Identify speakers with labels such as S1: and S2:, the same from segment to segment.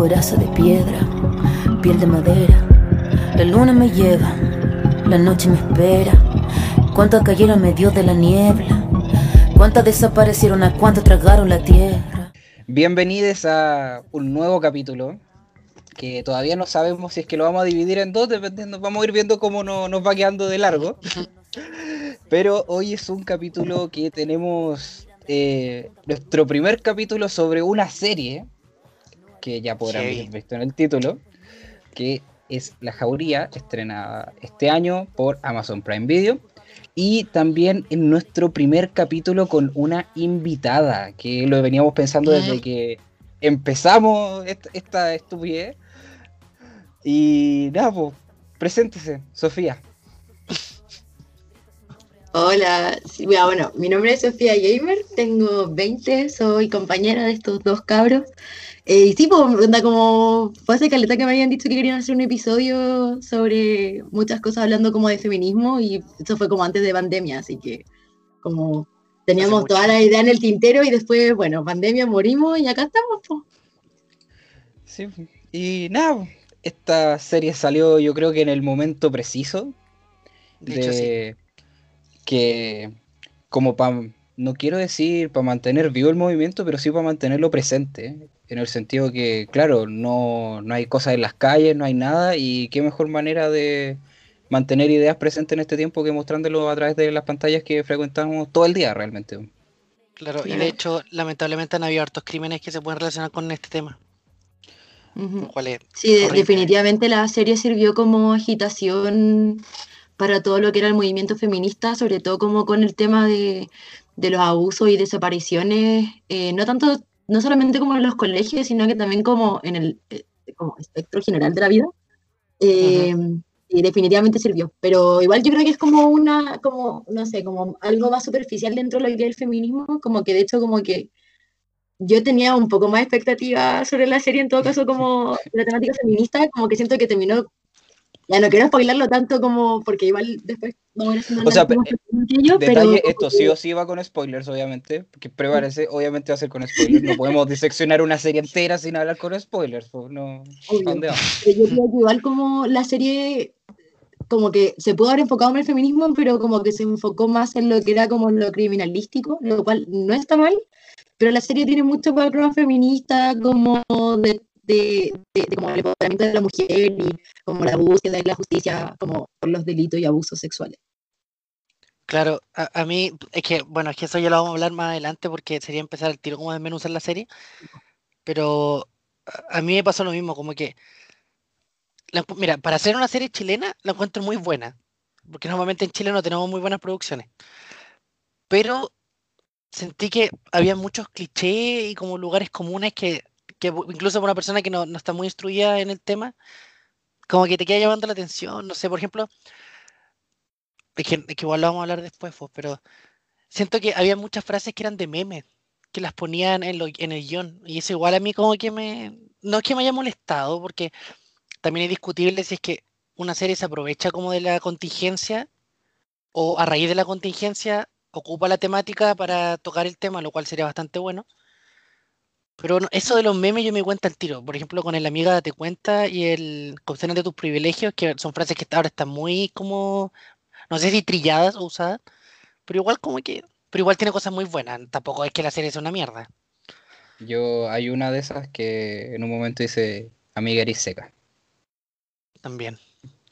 S1: coraza de piedra, piel de madera. La luna me lleva, la noche me espera. Cuántas cayeron medio de la niebla, cuántas desaparecieron, a cuántas tragaron la tierra.
S2: Bienvenidos a un nuevo capítulo que todavía no sabemos si es que lo vamos a dividir en dos, dependiendo, vamos a ir viendo cómo nos va quedando de largo. Pero hoy es un capítulo que tenemos eh, nuestro primer capítulo sobre una serie que ya podrán haber visto en el título, que es La Jauría, estrenada este año por Amazon Prime Video. Y también en nuestro primer capítulo con una invitada, que lo veníamos pensando desde que empezamos esta, estupidez. Y nada, pues, preséntese, Sofía.
S3: Hola, bueno, mi nombre es Sofía Gamer, tengo 20, soy compañera de estos dos cabros. Eh, y sí, pues, como fue hace caleta que me habían dicho que querían hacer un episodio sobre muchas cosas hablando como de feminismo y eso fue como antes de pandemia, así que como teníamos toda la idea en el tintero y después, bueno, pandemia morimos y acá estamos. Pues.
S2: Sí, y nada, esta serie salió yo creo que en el momento preciso de, que como para no quiero decir para mantener vivo el movimiento, pero sí para mantenerlo presente en el sentido que, claro, no, hay cosas en las calles, no hay nada, y qué mejor manera de mantener ideas presentes en este tiempo que mostrándolo a través de las pantallas que frecuentamos todo el día realmente.
S4: Claro, y de hecho, lamentablemente han habido hartos crímenes que se pueden relacionar con este tema.
S3: sí, definitivamente la serie sirvió como agitación para todo lo que era el movimiento feminista, sobre todo como con el tema de, los abusos y desapariciones, eh, no tanto no solamente como en los colegios, sino que también como en el eh, como espectro general de la vida. Eh, y definitivamente sirvió. Pero igual yo creo que es como una, como, no sé, como algo más superficial dentro de lo que es el feminismo, como que de hecho como que yo tenía un poco más expectativa sobre la serie, en todo caso como la temática feminista, como que siento que terminó ya no quiero spoilerlo tanto como, porque igual después vamos a ir haciendo
S2: O sea, detalle, esto sí o sí va con spoilers, obviamente, porque prevalece, obviamente va a ser con spoilers. No podemos diseccionar una serie entera sin hablar con spoilers. No,
S3: ¿dónde vamos? Yo creo que igual como la serie como que se pudo haber enfocado en el feminismo, pero como que se enfocó más en lo que era como lo criminalístico, lo cual no está mal, pero la serie tiene mucho background feminista, como de de, como el empoderamiento de la mujer y como la búsqueda de la justicia como por los delitos y abusos sexuales.
S4: Claro, a, mí es que, bueno, es que eso ya lo vamos a hablar más adelante porque sería empezar el tiro como de menuzar la serie, pero a, mí me pasó lo mismo, como que, mira, para hacer una serie chilena la encuentro muy buena, porque normalmente en Chile no tenemos muy buenas producciones, pero sentí que había muchos clichés y como lugares comunes que que incluso para una persona que no, está muy instruida en el tema, como que te queda llamando la atención, no sé, por ejemplo, es que, igual lo vamos a hablar después, pues, pero siento que había muchas frases que eran de memes, que las ponían en, en el guion, y eso igual a mí como que me, no es que me haya molestado, porque también es discutible si es que una serie se aprovecha como de la contingencia, o a raíz de la contingencia ocupa la temática para tocar el tema, lo cual sería bastante bueno. Pero eso de los memes yo me cuenta el tiro. Por ejemplo, con el amiga te cuenta y el de tus privilegios, que son frases que ahora están muy como, no sé si trilladas o usadas, pero igual como que, pero igual tiene cosas muy buenas. Tampoco es que la serie sea una mierda.
S2: Yo, hay una de esas que en un momento dice, amiga eres seca.
S4: También.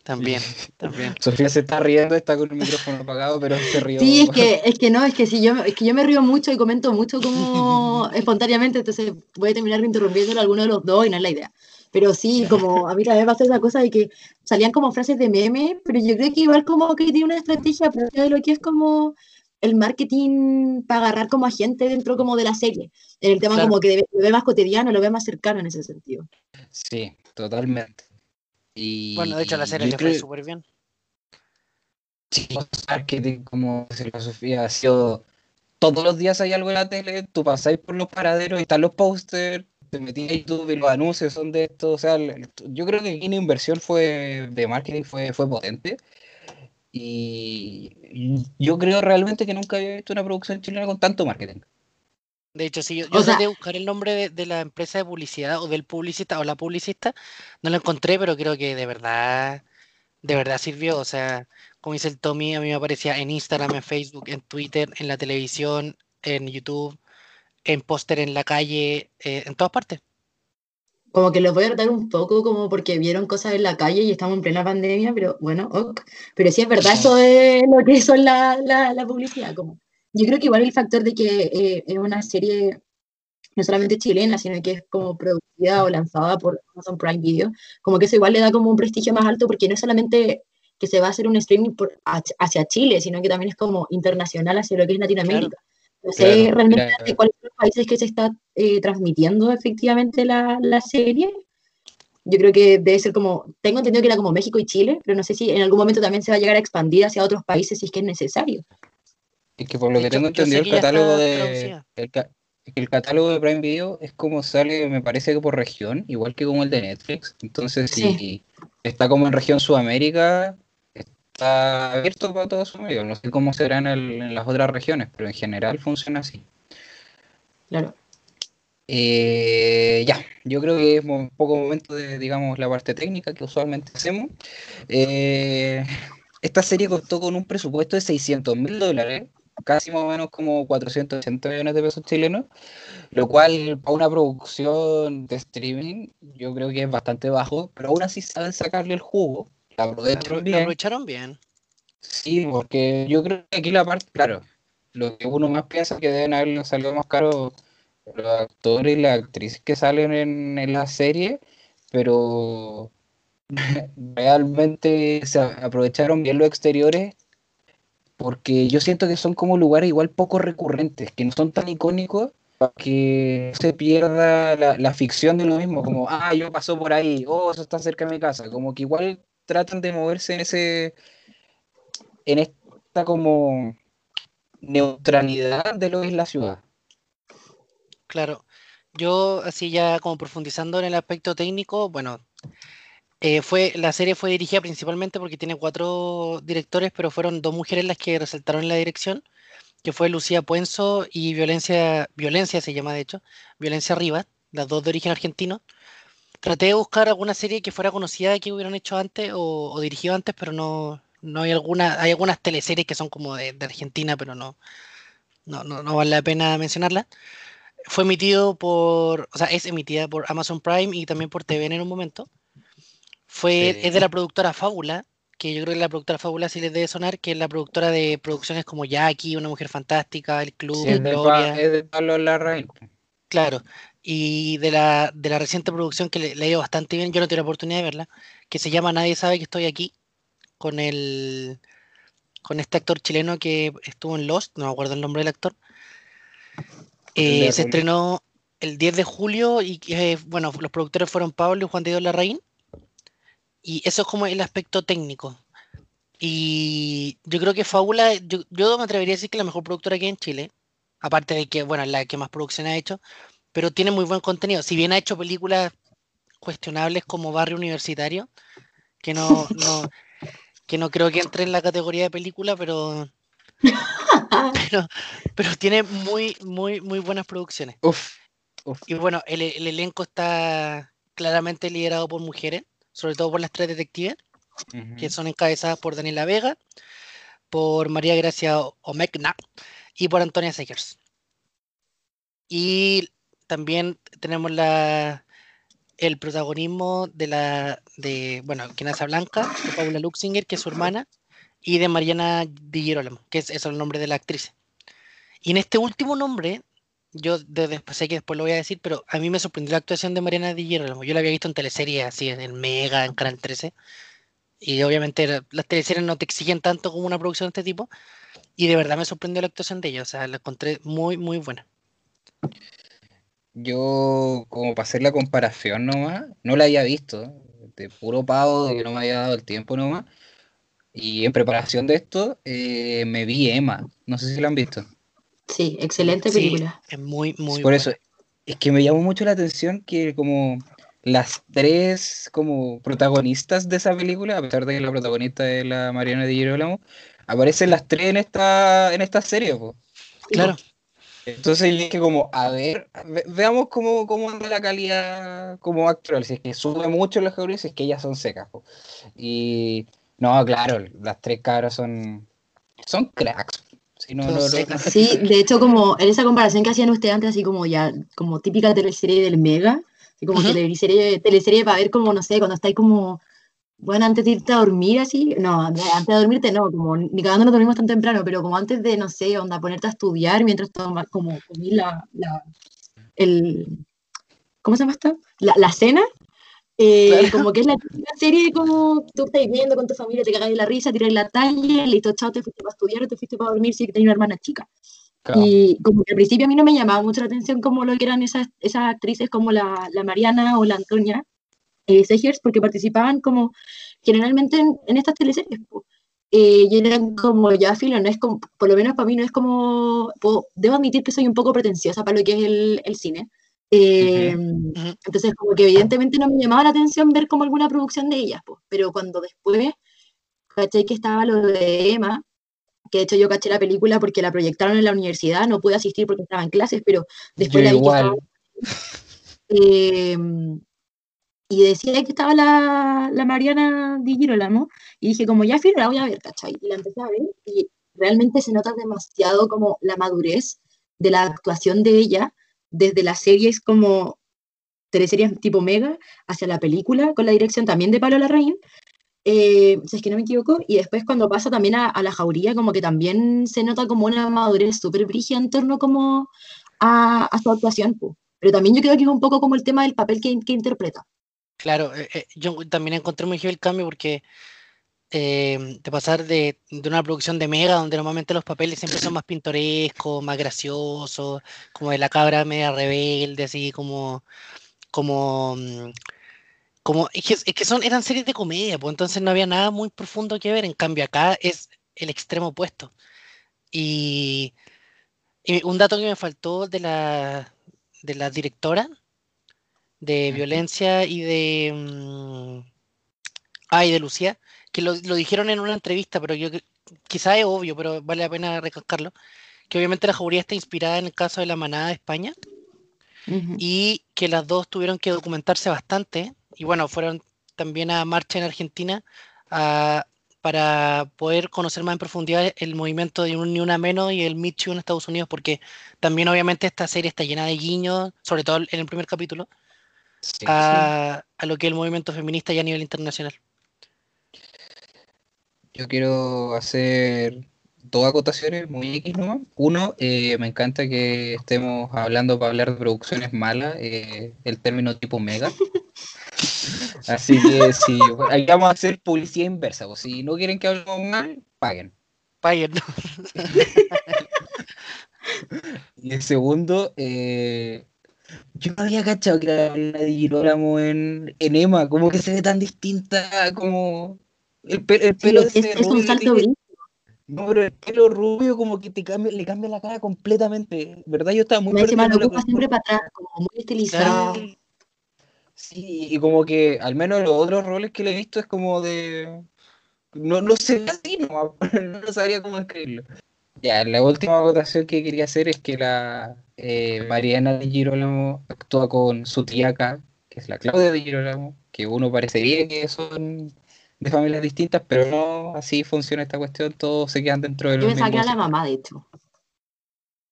S4: También, también.
S2: Sofía se está riendo, está con el micrófono apagado, pero se rió.
S3: Sí, es que, es que no, es que si yo, es que yo me río mucho y comento mucho como espontáneamente, entonces voy a terminar interrumpiendo a alguno de los dos y no es la idea. Pero sí, como a mí también pasó esa cosa de que salían como frases de meme, pero yo creo que igual como que tiene una estrategia propia de lo que es como el marketing para agarrar como a gente dentro como de la serie. En el tema como que lo ve más cotidiano, lo ve más cercano en ese sentido.
S2: Sí, totalmente
S4: bueno, de hecho la serie le fue súper bien.
S2: Sí, marketing, como filosofía, ha sido todos los días hay algo en la tele, tú pasáis por los paraderos y están los posters, te metí a YouTube y los anuncios son de esto, o sea, yo creo que aquí la inversión fue de marketing fue, fue potente y yo creo realmente que nunca había visto una producción chilena con tanto marketing.
S4: De hecho, si yo, yo traté de buscar el nombre de, de, la empresa de publicidad o del publicista o la publicista, no lo encontré, pero creo que de verdad, de verdad sirvió. O sea, como dice el Tommy, a mí me aparecía en Instagram, en Facebook, en Twitter, en la televisión, en YouTube, en póster en la calle, eh, en todas partes.
S3: Como que los voy a tratar un poco como porque vieron cosas en la calle y estamos en plena pandemia, pero bueno, ok. Pero sí es verdad, eso es lo que son la, la, la publicidad. Como. Yo creo que igual el factor de que eh, es una serie no solamente chilena, sino que es como producida o lanzada por Amazon Prime Video, como que eso igual le da como un prestigio más alto porque no es solamente que se va a hacer un streaming por, hacia Chile, sino que también es como internacional hacia lo que es Latinoamérica. No sé realmente de cuáles son los países que se está eh, transmitiendo efectivamente la, la, serie. Yo creo que debe ser como, tengo entendido que era como México y Chile, pero no sé si en algún momento también se va a llegar a expandir hacia otros países si es que es necesario.
S2: Es que por lo que tengo entendido el catálogo de el, el, catálogo de Prime Video es como sale, me parece que por región, igual que como el de Netflix. Entonces, si está como en región Sudamérica, está abierto para todo Sudamérica. No sé cómo será en, las otras regiones, pero en general funciona así.
S3: Claro.
S2: Eh, ya, yo creo que es un poco momento de, digamos, la parte técnica que usualmente hacemos. Eh, esta serie costó con un presupuesto de 600 mil dólares casi más o menos como 480 millones de pesos chilenos, lo cual para una producción de streaming yo creo que es bastante bajo, pero aún así saben sacarle el jugo,
S4: la aprovecharon bien. aprovecharon bien.
S2: Sí, porque yo creo que aquí la parte, claro, lo que uno más piensa que deben haber salido más caro los actores y las actrices que salen en, en la serie, pero realmente se aprovecharon bien los exteriores porque yo siento que son como lugares igual poco recurrentes, que no son tan icónicos que se pierda la, ficción de lo mismo, como, ah, yo paso por ahí, oh, eso está cerca de mi casa, como que igual tratan de moverse en ese, en esta como neutralidad de lo que es la ciudad.
S4: Claro, yo así ya como profundizando en el aspecto técnico, bueno, eh, fue, la serie fue dirigida principalmente porque tiene cuatro directores, pero fueron dos mujeres las que resaltaron la dirección, que fue Lucía Puenzo y Violencia, Violencia se llama de hecho, Violencia Rivas, las dos de origen argentino. Traté de buscar alguna serie que fuera conocida que hubieran hecho antes o, dirigido antes, pero no, no hay alguna, hay algunas teleseries que son como de, Argentina, pero no, no, no, vale la pena mencionarla. Fue emitido por, o sea, es emitida por Amazon Prime y también por TVN en un momento. Fue, es de la productora Fábula, que yo creo que la productora Fábula sí les debe sonar, que es la productora de producciones como Jackie, Una Mujer Fantástica, El Club,
S2: sí, es Gloria. De, es de Pablo Larraín.
S4: Claro, y de la, de la reciente producción que le, le ha ido bastante bien, yo no tuve la oportunidad de verla, que se llama Nadie sabe que estoy aquí, con el con este actor chileno que estuvo en Lost, no me acuerdo el nombre del actor. Eh, se estrenó el 10 de julio y eh, bueno, los productores fueron Pablo y Juan Diego Larraín y eso es como el aspecto técnico. Y yo creo que Fábula, yo, me atrevería a decir que es la mejor productora aquí en Chile, aparte de que, bueno, es la que más producción ha hecho, pero tiene muy buen contenido. Si bien ha hecho películas cuestionables como Barrio Universitario, que no, no, que no creo que entre en la categoría de película, pero, pero, tiene muy, muy, muy buenas producciones. Y bueno, el, el elenco está claramente liderado por mujeres sobre todo por las tres detectives, que son encabezadas por Daniela Vega, por María Gracia Omegna y por Antonia Segers. Y también tenemos la, el protagonismo de la, de, bueno, Quien Blanca, de Paula Luxinger, que es su hermana, y de Mariana Di Girolamo, que es, es el nombre de la actriz. Y en este último nombre yo desde, sé que después lo voy a decir, pero a mí me sorprendió la actuación de Mariana Di. Yo la había visto en teleseries así, en Mega, en Canal 13. Y obviamente las teleseries no te exigen tanto como una producción de este tipo. Y de verdad me sorprendió la actuación de ella. O sea, la encontré muy, muy buena.
S2: Yo, como para hacer la comparación nomás, no la había visto. De puro pavo, de que no me había dado el tiempo nomás. Y en preparación de esto, eh, me vi Emma. No sé si la han visto.
S3: Sí, excelente película.
S4: es muy, muy
S2: Por eso, es que me llamó mucho la atención que como las tres como protagonistas de esa película, a pesar de que la protagonista es la Mariana de Girolamo, aparecen las tres en esta, en esta serie.
S4: Claro.
S2: Entonces dije como, a ver, ve- veamos cómo, cómo anda la calidad como actual, si es que sube mucho las calorías, si es que ellas son secas. po. Y no, claro, las tres cabras son, son cracks. No, no, no-.
S3: Sí, de hecho, como en esa comparación que hacían ustedes antes, así como ya, como típica teleserie del Mega, así como teleserie, teleserie para ver como, no sé, cuando estáis como, bueno, antes de irte a dormir así, no, antes de dormirte no, como ni cagando no dormimos tan temprano, pero como antes de, no sé, onda, ponerte a estudiar mientras tomas como comí la, la, el, ¿cómo se llama esto? La, la cena. Eh,
S4: Claro.
S3: Como que es la serie como tú estás viendo con tu familia, te cagas de la risa, tiras la talla, listo, chao, te fuiste para estudiar te fuiste para dormir si tenías una hermana chica.
S2: Claro.
S3: Y como que al principio a mí no me llamaba mucho la atención como lo que eran esas, esas actrices como la, la Mariana o la Antonia eh, Segers, porque participaban como generalmente en, en estas teleseries. po. Eh, y eran como ya filo, no es como, por lo menos para mí no es como, puedo- debo admitir que soy un poco pretenciosa para lo que es el, el cine. Eh,
S4: Ujú.
S3: Entonces como que evidentemente no me llamaba la atención ver como alguna producción de ellas, po. pero cuando después caché que estaba lo de Emma, que de hecho yo caché la película porque la proyectaron en la universidad, no pude asistir porque estaba en clases, pero después
S2: Yo
S3: la vi que
S2: igual.
S3: estaba. eh, y decía que estaba la, la Mariana Di Girolamo, y dije como ya filo, la voy a ver, ¿cachai? Y la empecé a ver, y realmente se nota demasiado como la madurez de la actuación de ella, desde las series como teleseries tipo Mega, hacia la película, con la dirección también de Pablo Larraín, eh, si es que no me equivoco, y después cuando pasa también a, a la jauría, como que también se nota como una madurez súper brígida en torno como a, a su actuación, pero también yo creo que es un poco como el tema del papel que, que interpreta.
S4: Claro, eh, eh, yo también encontré muy heavy el cambio porque eh, de pasar de, de una producción de Mega, donde normalmente los papeles siempre son más pintorescos, más graciosos, como de la cabra media rebelde, así como, como, mm, como, es que, es que son, eran series de comedia, pues entonces no había nada muy profundo que ver, en cambio acá es el extremo opuesto. Y, y un dato que me faltó de la, de la directora de violencia y de... mm, ah, y de Lucía, que lo, lo dijeron en una entrevista, pero yo quizá es obvio, pero vale la pena recalcarlo, que obviamente la jauría está inspirada en el caso de la manada de España y que las dos tuvieron que documentarse bastante y bueno, fueron también a marcha en Argentina a- para poder conocer más en profundidad el movimiento de un Ni Una Menos y el Me Too en Estados Unidos, porque también obviamente esta serie está llena de guiños, sobre todo en el primer capítulo,
S2: Sí.
S4: a, a lo que es el movimiento feminista ya a nivel internacional.
S2: Yo quiero hacer dos acotaciones muy X nomás. Uno, eh, me encanta que estemos hablando para hablar de producciones malas, eh, el término tipo mega. Así que si ahí vamos a hacer publicidad inversa, pues, si no quieren que hablemos mal, paguen.
S4: ¿no?
S2: Y el segundo, eh, yo no había cachado que la Di Girolamo en, en Emma, como que se ve tan distinta como el, pe- el
S3: Sí,
S2: pelo
S3: es, un salto.
S2: No, pero el pelo rubio como que te cambia, le cambia la cara completamente. ¿Verdad? Yo estaba muy
S3: Más encima lo ocupa siempre para atrás, como muy estilizado.
S2: Claro. Sí, y como que al menos los otros roles que le he visto es como de... No, no ve así, no, no sabría cómo escribirlo. Ya, la última votación que quería hacer es que la eh, Mariana de Girolamo actúa con su tía acá, que es la Claudia de Girolamo, que uno parecería que son de familias distintas, pero no, así funciona esta cuestión, todos se quedan dentro de
S3: Yo
S2: los
S3: pensaba que era
S2: mismos...
S3: la mamá, de hecho.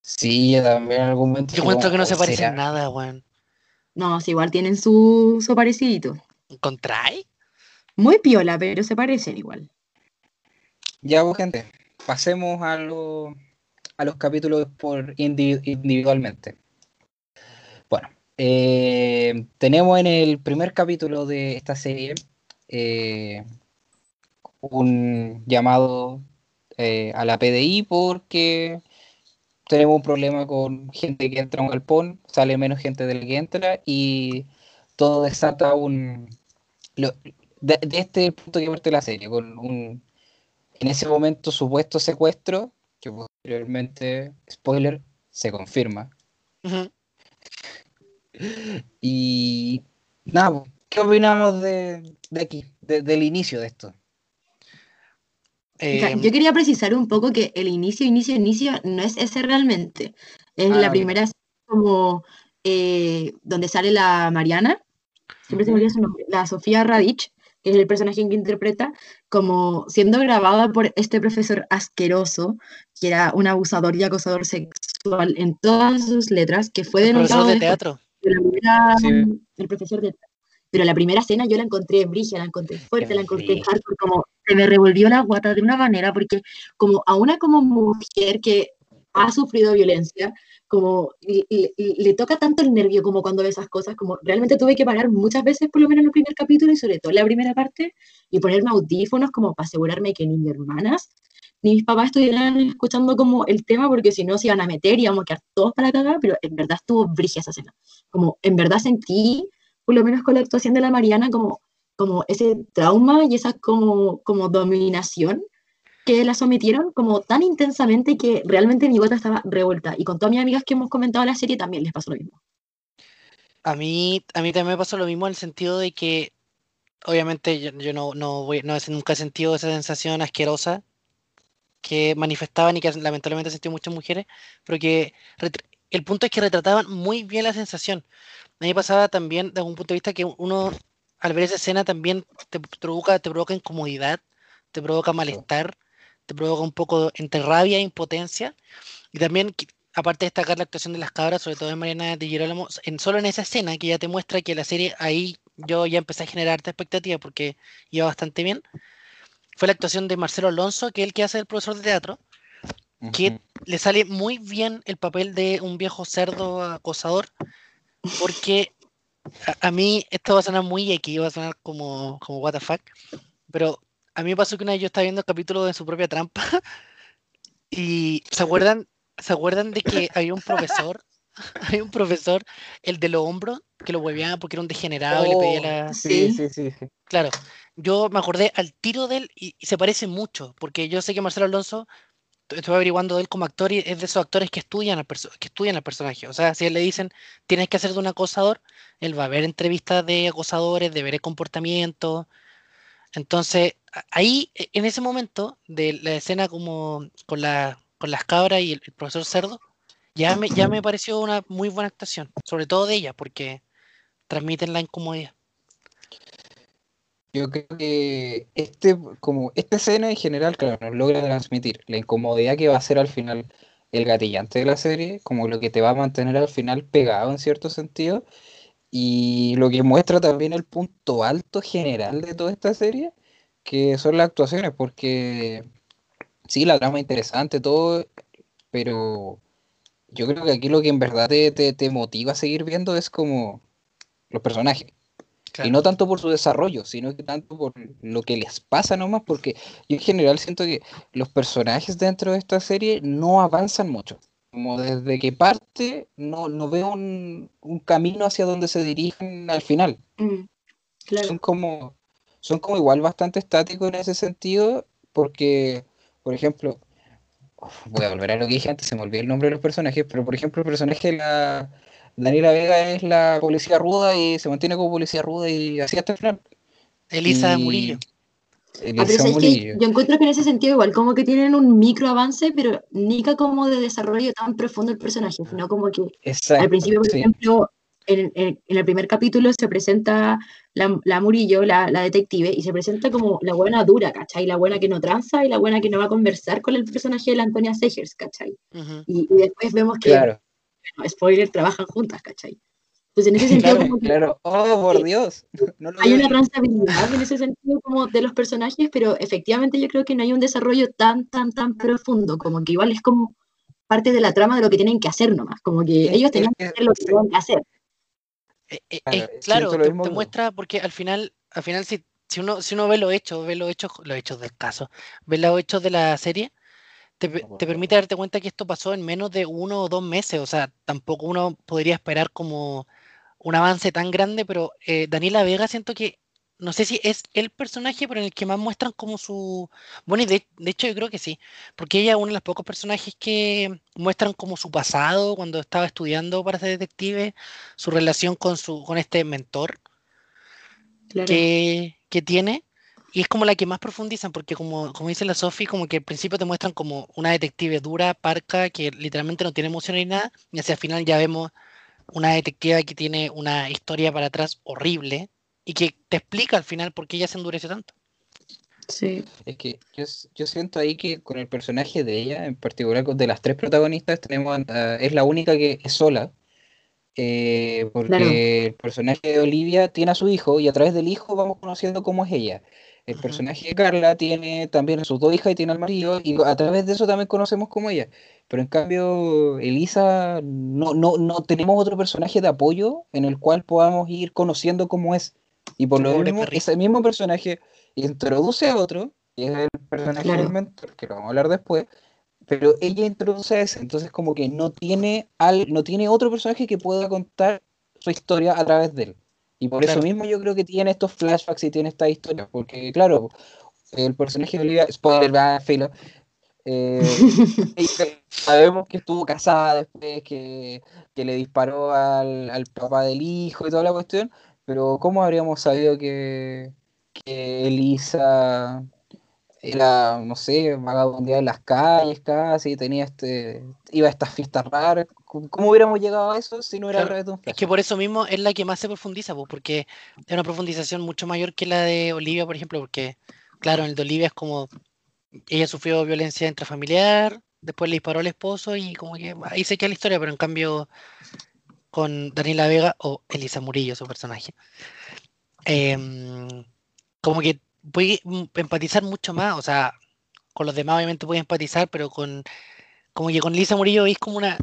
S2: Sí, yo también en algún momento...
S4: Yo
S2: como,
S4: que no se
S2: "Oh,
S4: parecen
S2: ¿será?".
S4: nada, weón.
S3: No, sí, igual tienen su, su parecidito.
S4: ¿Encontráis?
S3: Muy piola, pero se parecen igual.
S2: Ya, pues, gente, pasemos a, lo- a los capítulos por indi- individualmente. Bueno, eh, tenemos en el primer capítulo de esta serie eh, un llamado eh, a la PDI porque tenemos un problema con gente que entra a un galpón, sale menos gente del que entra y todo desata un... lo- de, de este punto que parte la serie, con un en ese momento supuesto secuestro, que posteriormente, spoiler, se confirma. Y nada, ¿qué opinamos de, de aquí, de- del inicio de esto?
S3: O sea,
S4: Em,
S3: yo quería precisar un poco que el inicio, inicio, inicio no es ese realmente. Es
S2: Ah,
S3: la primera como eh, donde sale la Mariana, siempre se me olvida su nombre, la Sofía Radich, que es el personaje que interpreta, como siendo grabada por este profesor asqueroso, que era un abusador y acosador sexual en todas sus letras, que fue
S4: El profesor
S3: denunciado
S4: de teatro.
S3: de la primera,
S2: Sí.
S3: el profesor de pero la primera escena yo la encontré brígida, la encontré fuerte, la encontré hardcore, como se me revolvió la guata de una manera, porque como a una como mujer que ha sufrido violencia, como y le toca tanto el nervio como cuando ve esas cosas, como realmente tuve que parar muchas veces, por lo menos en el primer capítulo y sobre todo en la primera parte, y ponerme audífonos como para asegurarme que ni mis hermanas ni mis papás estuvieran escuchando como el tema, porque si no se iban a meter y íbamos a quedar todos para cagar, pero en verdad estuvo brígida esa escena. Como en verdad sentí, por lo menos con la actuación de la Mariana, como, como ese trauma y esa como, como dominación que la sometieron como tan intensamente que realmente mi gota estaba revuelta. Y con todas mis amigas que hemos comentado la serie también les pasó lo mismo.
S4: A mí, a mí también me pasó lo mismo en el sentido de que, obviamente, yo, yo no, no, voy, no nunca he sentido esa sensación asquerosa que manifestaban y que lamentablemente sentido muchas mujeres, pero que el punto es que retrataban muy bien la sensación. A mí me pasaba también, desde un punto de vista, que uno, al ver esa escena, también te provoca, te provoca incomodidad, te provoca malestar, te provoca un poco entre rabia e impotencia. Y también, aparte de destacar la actuación de las cabras, sobre todo de Mariana de Girolamo, en, solo en esa escena que ya te muestra que la serie ahí yo ya empecé a generar expectativa porque iba bastante bien, fue la actuación de Marcelo Alonso, que es el que hace el profesor de teatro, que
S2: Ujú.
S4: le sale muy bien el papel de un viejo cerdo acosador, porque a, a mí esto va a sonar muy X, va a sonar como, como what the fuck, pero a mí me pasó que una vez yo estaba viendo el capítulo de su propia trampa y ¿se acuerdan, ¿se acuerdan de que había un profesor, había un profesor, el de los hombros, que lo hueveaba porque era un degenerado y le pedía
S2: Oh,
S4: la...
S2: Sí,
S3: Sí.
S2: sí, sí. sí.
S4: Claro, yo me acordé al tiro de él y, y se parece mucho, porque yo sé que Marcelo Alonso, estuve averiguando de él como actor y es de esos actores que estudian al, que estudian al personaje. O sea, si él le dicen, tienes que hacer de un acosador, él va a ver entrevistas de acosadores, de ver el comportamiento. Entonces, ahí, e- en ese momento de la escena como con, la, con las cabras y el, el profesor Cerdo, ya me, ya me pareció una muy buena actuación, sobre todo de ella, porque transmiten la incomodidad.
S2: Yo creo que este, como esta escena en general, claro, nos logra transmitir la incomodidad que va a ser al final el gatillante de la serie, como lo que te va a mantener al final pegado en cierto sentido, y lo que muestra también el punto alto general de toda esta serie, que son las actuaciones, porque sí, la trama es interesante, todo, pero yo creo que aquí lo que en verdad te, te, te motiva a seguir viendo es como los personajes. Y no tanto por su desarrollo, sino que tanto por lo que les pasa nomás, porque yo en general siento que los personajes dentro de esta serie no avanzan mucho. Como desde que parte, no, no veo un, un camino hacia donde se dirigen al final.
S3: Mm, claro.
S2: Son como, son como igual bastante estáticos en ese sentido, porque, por ejemplo, voy a volver a lo que dije antes, se me olvidó el nombre de los personajes, pero por ejemplo, el personaje de la Daniela Vega es la policía ruda y se mantiene como policía ruda y así hasta el final.
S4: Elisa
S2: Y-
S4: Murillo.
S3: Ah, pero
S2: Elisa
S3: que
S2: Murillo.
S3: yo encuentro que en ese sentido igual como que tienen un micro avance, pero nica como de desarrollo tan profundo el personaje, sino como que
S2: Exacto,
S3: al principio, por
S2: sí.
S3: ejemplo, en, en- en el primer capítulo se presenta la, la Murillo, la, la detective, y se presenta como la buena dura, ¿cachai? La buena que no tranza y la buena que no va a conversar con el personaje de la Antonia Segers, ¿cachai?
S4: Ujú.
S3: Y, y después vemos que,
S2: Claro,
S3: bueno, spoiler, trabajan juntas, ¿cachai? Entonces, en ese sentido,
S2: claro,
S3: como que
S2: claro. Oh, por Dios. No lo
S3: hay
S2: veo
S3: una transabilidad en ese sentido como de los personajes, pero efectivamente yo creo que no hay un desarrollo tan, tan, tan profundo, como que igual es como parte de la trama de lo que tienen que hacer nomás, como que ellos tenían que
S2: que-
S3: hacer lo que
S2: sí.
S3: tenían que hacer.
S4: Eh, eh,
S2: Claro,
S4: eh, claro, te, te muestra porque al final, al final si, si uno, si uno ve los hechos, ve los hechos, los hechos del caso, ve los hechos de la serie, te, pe- te permite darte cuenta que esto pasó en menos de uno o dos meses. O sea, tampoco uno podría esperar como un avance tan grande, pero eh, Daniela Vega siento que, no sé si es el personaje, pero en el que más muestran como su... Bueno, y de, de hecho yo creo que sí, porque ella es uno de los pocos personajes que muestran como su pasado cuando estaba estudiando para ser detective, su relación con, su, con este mentor
S3: Claro.
S4: que, que tiene y es como la que más profundizan, porque como, como dice la Sofi, como que al principio te muestran como una detective dura, parca, que literalmente no tiene emoción ni nada, y hacia el final ya vemos una detective que tiene una historia para atrás horrible, y que te explica al final por qué ella se endurece tanto.
S3: Sí.
S2: Es que yo, yo siento ahí que con el personaje de ella, en particular con- de las tres protagonistas, tenemos a- es la única que es sola. eh, porque
S3: Claro.
S2: el personaje de Olivia tiene a su hijo y a través del hijo vamos conociendo cómo es ella. El personaje de Carla tiene también a sus dos hijas y tiene al marido y a través de eso también conocemos cómo ella. Pero en cambio, Elisa, no, no, no tenemos otro personaje de apoyo en el cual podamos ir conociendo cómo es. Y por lo mismo, ese mismo personaje introduce a otro, que es el personaje
S3: Claro.
S2: del mentor, que lo vamos a hablar después, pero ella introduce a ese, entonces como que no tiene, al, no tiene otro personaje que pueda contar su historia a través de él. Y por
S4: Claro.
S2: eso mismo yo creo que tiene estos flashbacks y tiene esta historia, porque claro, el personaje de Olivia, spoiler, va, filo, eh, sabemos que estuvo casada después, que, que le disparó al, al papá del hijo y toda la cuestión, pero ¿cómo habríamos sabido que, que Elisa era, no sé, vagabundeaba en las calles casi, tenía este, iba a estas fiestas raras? ¿Cómo hubiéramos llegado a eso si no era a
S4: Claro,
S2: través de un
S4: Es que por eso mismo es la que más se profundiza, pues, porque es una profundización mucho mayor que la de Olivia, por ejemplo, porque, claro, en el de Olivia es como ella sufrió violencia intrafamiliar, después le disparó al esposo y como que ahí se queda la historia, pero en cambio con Daniela Vega o Elisa Murillo, su personaje, em, como que puede empatizar mucho más, o sea, con los demás obviamente puede empatizar, pero con como que con Elisa Murillo es como una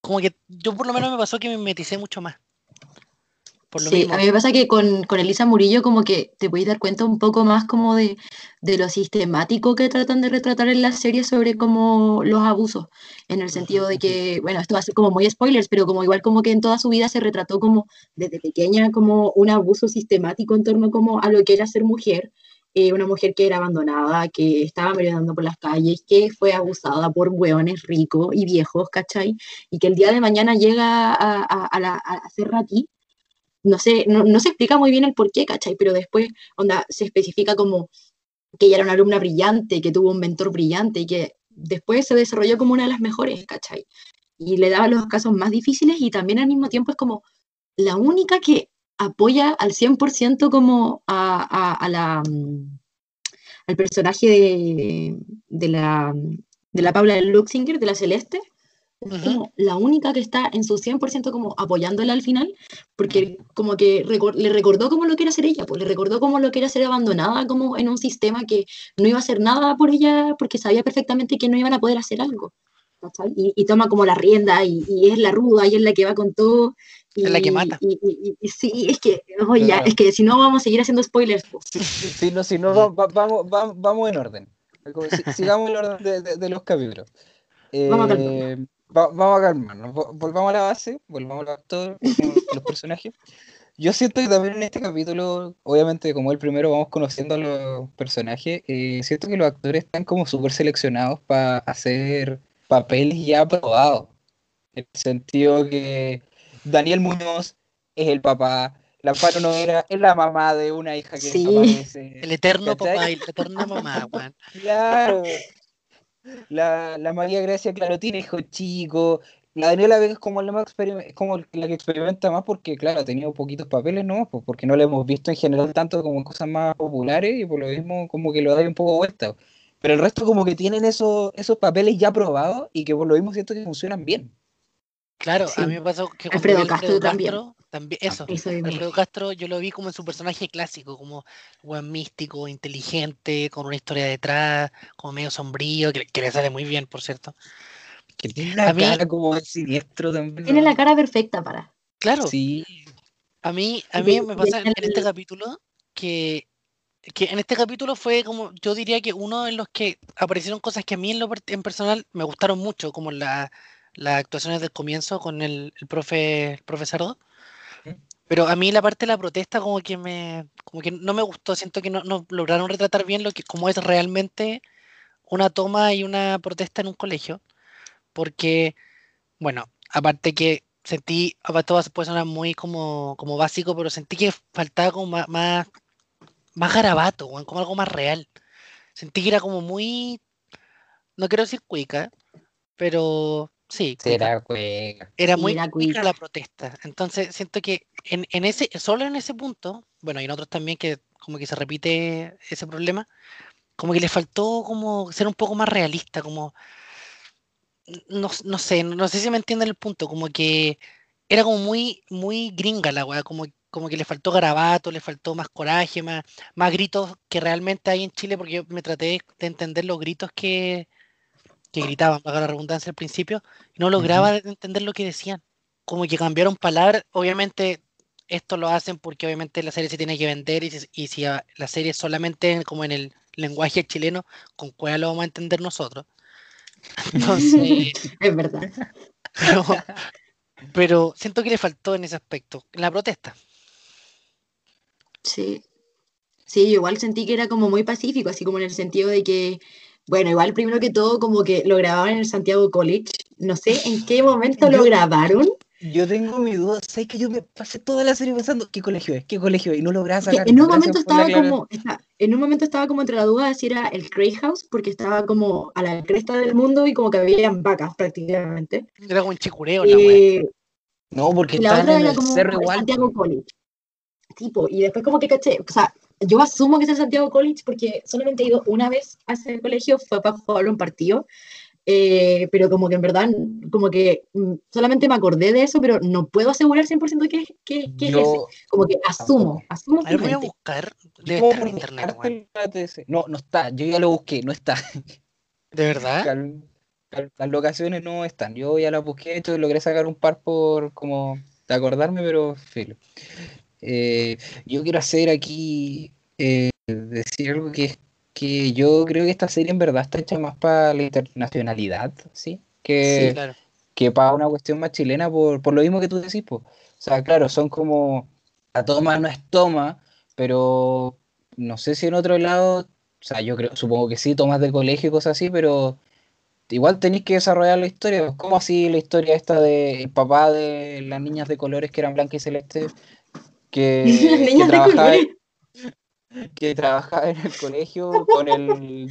S4: como que yo por lo menos me pasó que me meticé mucho más. Por lo
S3: Sí,
S4: mismo.
S3: a mí me pasa que con, con Elisa Murillo como que te podéis dar cuenta un poco más como de, de lo sistemático que tratan de retratar en la serie sobre como los abusos, en el sentido de que, bueno, esto va a ser como muy spoilers, pero como igual como que en toda su vida se retrató como desde pequeña como un abuso sistemático en torno como a lo que era ser mujer, eh, una mujer que era abandonada, que estaba merodeando por las calles, que fue abusada por hueones ricos y viejos, ¿cachai? Y que el día de mañana llega a, a, a, la, a ser aquí no sé, no, no, se explica muy bien el por qué, ¿cachai? Pero después, onda, se especifica como que ella era una alumna brillante, que tuvo un mentor brillante y que después se desarrolló como una de las mejores, ¿cachai? Y le daba los casos más difíciles y también al mismo tiempo es como la única que apoya al 100% como a, a, a la, al personaje de, de, la, de la Paula Luxinger, de la Celeste, es uh -huh. como la única que está en su 100% como apoyándola al final, porque como que recor le recordó como lo que era ser ella, pues le recordó como lo que era ser abandonada como en un sistema que no iba a hacer nada por ella porque sabía perfectamente que no iban a poder hacer algo. Y, y, toma como la rienda y, y, es la ruda y es la que va con todo. Y,
S4: es la que mata.
S3: Y, sí, es que, oye, claro. es que si no vamos a seguir haciendo spoilers. Pues.
S2: Si, si, no, si no va, va, vamos, vamos, vamos en orden. Sigamos el orden de, de, de los capítulos. Eh,
S3: vamos a calmarnos.
S2: Va, vamos a calmarnos, volvamos a la base, volvamos a todos los personajes. Yo siento que también en este capítulo, obviamente como el primero vamos conociendo a los personajes, eh, siento que los actores están como súper seleccionados para hacer papeles ya aprobados. En el sentido que Daniel Muñoz es el papá, la Amparo Noguera es la mamá de una hija que
S3: sí.
S2: aparece.
S4: El eterno ¿cachai? papá y la eterna mamá, man.
S2: Claro. La, la, María Gracia, claro, tiene hijos chicos. La Daniela Vega es como la, más como la que experimenta más porque, claro, ha tenido poquitos papeles, ¿no? Pues porque no la hemos visto en general tanto como en cosas más populares y por lo mismo como que lo da un poco vuelta. Pero el resto como que tienen esos, esos papeles ya probados y que por lo mismo siento que funcionan bien.
S4: Claro, sí. a mí me pasó que
S3: Alfredo, Castro,
S4: Alfredo
S3: también.
S4: Castro, también eso,
S3: eso
S4: Alfredo Castro yo lo vi como en su personaje clásico, como buen místico, inteligente, con una historia detrás, como medio sombrío, que, que le sale muy bien, por cierto.
S2: Que tiene una
S4: A mí-
S2: cara como de siniestro también.
S3: Tiene la cara perfecta para.
S4: Claro,
S2: Sí,
S4: a mí, a mí
S3: de-
S4: me pasa en
S3: el-
S4: este capítulo que, que en este capítulo fue como, yo diría que uno de los que aparecieron cosas que a mí en lo en personal me gustaron mucho, como la, las actuaciones del comienzo con el, el profe, el profe Sardo. Pero a mí la parte de la protesta como que me, como que no me gustó, siento que no, no lograron retratar bien lo que, cómo es realmente una toma y una protesta en un colegio. Porque, bueno, aparte que sentí, todo puede sonar muy como, como básico, pero sentí que faltaba como más, más, más garabato, como algo más real. Sentí que era como muy, no quiero decir cuica, pero sí, cuica.
S2: Cueca.
S4: era muy
S3: era
S4: cuica
S3: cuica.
S4: la protesta. Entonces siento que en, en ese, solo en ese punto, bueno, y en otros también que como que se repite ese problema, como que le faltó como ser un poco más realista, como no, no sé, no sé si me entienden el punto, como que era como muy, muy gringa la weá, como, como que le faltó garabato, le faltó más coraje, más, más gritos que realmente hay en Chile, porque yo me traté de entender los gritos que, que gritaban, para la redundancia al principio, y no lograba de- entender lo que decían. Como que cambiaron palabras, obviamente esto lo hacen porque obviamente la serie se tiene que vender y si, y si a- la serie es solamente en- como en el lenguaje chileno, con cuál lo vamos a entender nosotros. Entonces,
S3: Es verdad.
S4: pero, pero siento que le faltó en ese aspecto, en la protesta.
S3: Sí. Sí, igual sentí que era como muy pacífico, así como en el sentido de que, bueno, igual primero que todo como que lo grababan en el Santiago College. No sé en qué momento lo grabaron.
S2: Yo tengo mi duda, ¿sabes que yo me pasé toda la serie pensando qué colegio es? ¿Qué colegio es? Y no lograba sacar.
S3: en un momento
S2: la
S3: estaba como, está- en un momento estaba como entre la duda de si era el Cray House, porque estaba como a la cresta del mundo y como que habían vacas prácticamente.
S4: Era como un chicureo la wea.
S3: Eh,
S2: No, porque
S3: la
S2: estaban
S3: otra
S2: en
S3: era
S2: el
S3: como
S2: cerro igual.
S3: Santiago. College. Tipo, y después como que caché, o sea, yo asumo que es el Santiago College porque solamente he ido una vez a ese colegio, fue para jugar un partido, eh, pero como que en verdad, como que mm, solamente me acordé de eso, pero no puedo asegurar 100% que, que, que es ese.
S2: Yo
S3: Como que asumo, asumo
S4: A ver, voy a buscar. Debe
S2: Yo
S4: estar en internet.
S2: No, no está. Yo ya lo busqué, no está.
S4: ¿De verdad?
S2: Cal- cal- Las locaciones no están. Yo ya las busqué, de hecho logré sacar un par por como de acordarme, pero filo. Eh, yo quiero hacer aquí eh, decir algo que es que yo creo que esta serie en verdad está hecha más para la internacionalidad, ¿sí? Que,
S4: Sí, claro.
S2: que para una cuestión más chilena por, por lo mismo que tú decís, po. O sea, claro, son como la toma no es toma, pero no sé si en otro lado, o sea, yo creo, supongo que sí, tomas de colegio y cosas así, pero igual tenéis que desarrollar la historia. ¿Cómo así la historia esta de el papá de las niñas de colores que eran blancas y celestes? Que, trabajaba, que trabajaba en el colegio con el,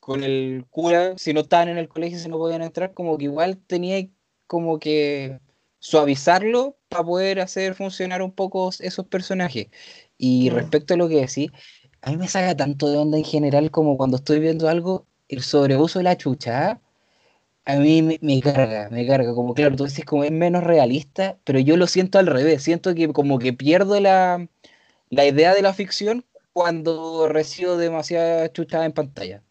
S2: con el cura, si no estaban en el colegio, si no podían entrar, como que igual tenía como que suavizarlo para poder hacer funcionar un poco esos personajes. Y respecto a lo que decís, a mí me saca tanto de onda en general como cuando estoy viendo algo, el sobreuso de la chucha. A mí me, me carga, me carga, como claro, tú decís como es menos realista, pero yo lo siento al revés, siento que como que pierdo la, la idea de la ficción cuando recibo demasiada chucha en pantalla.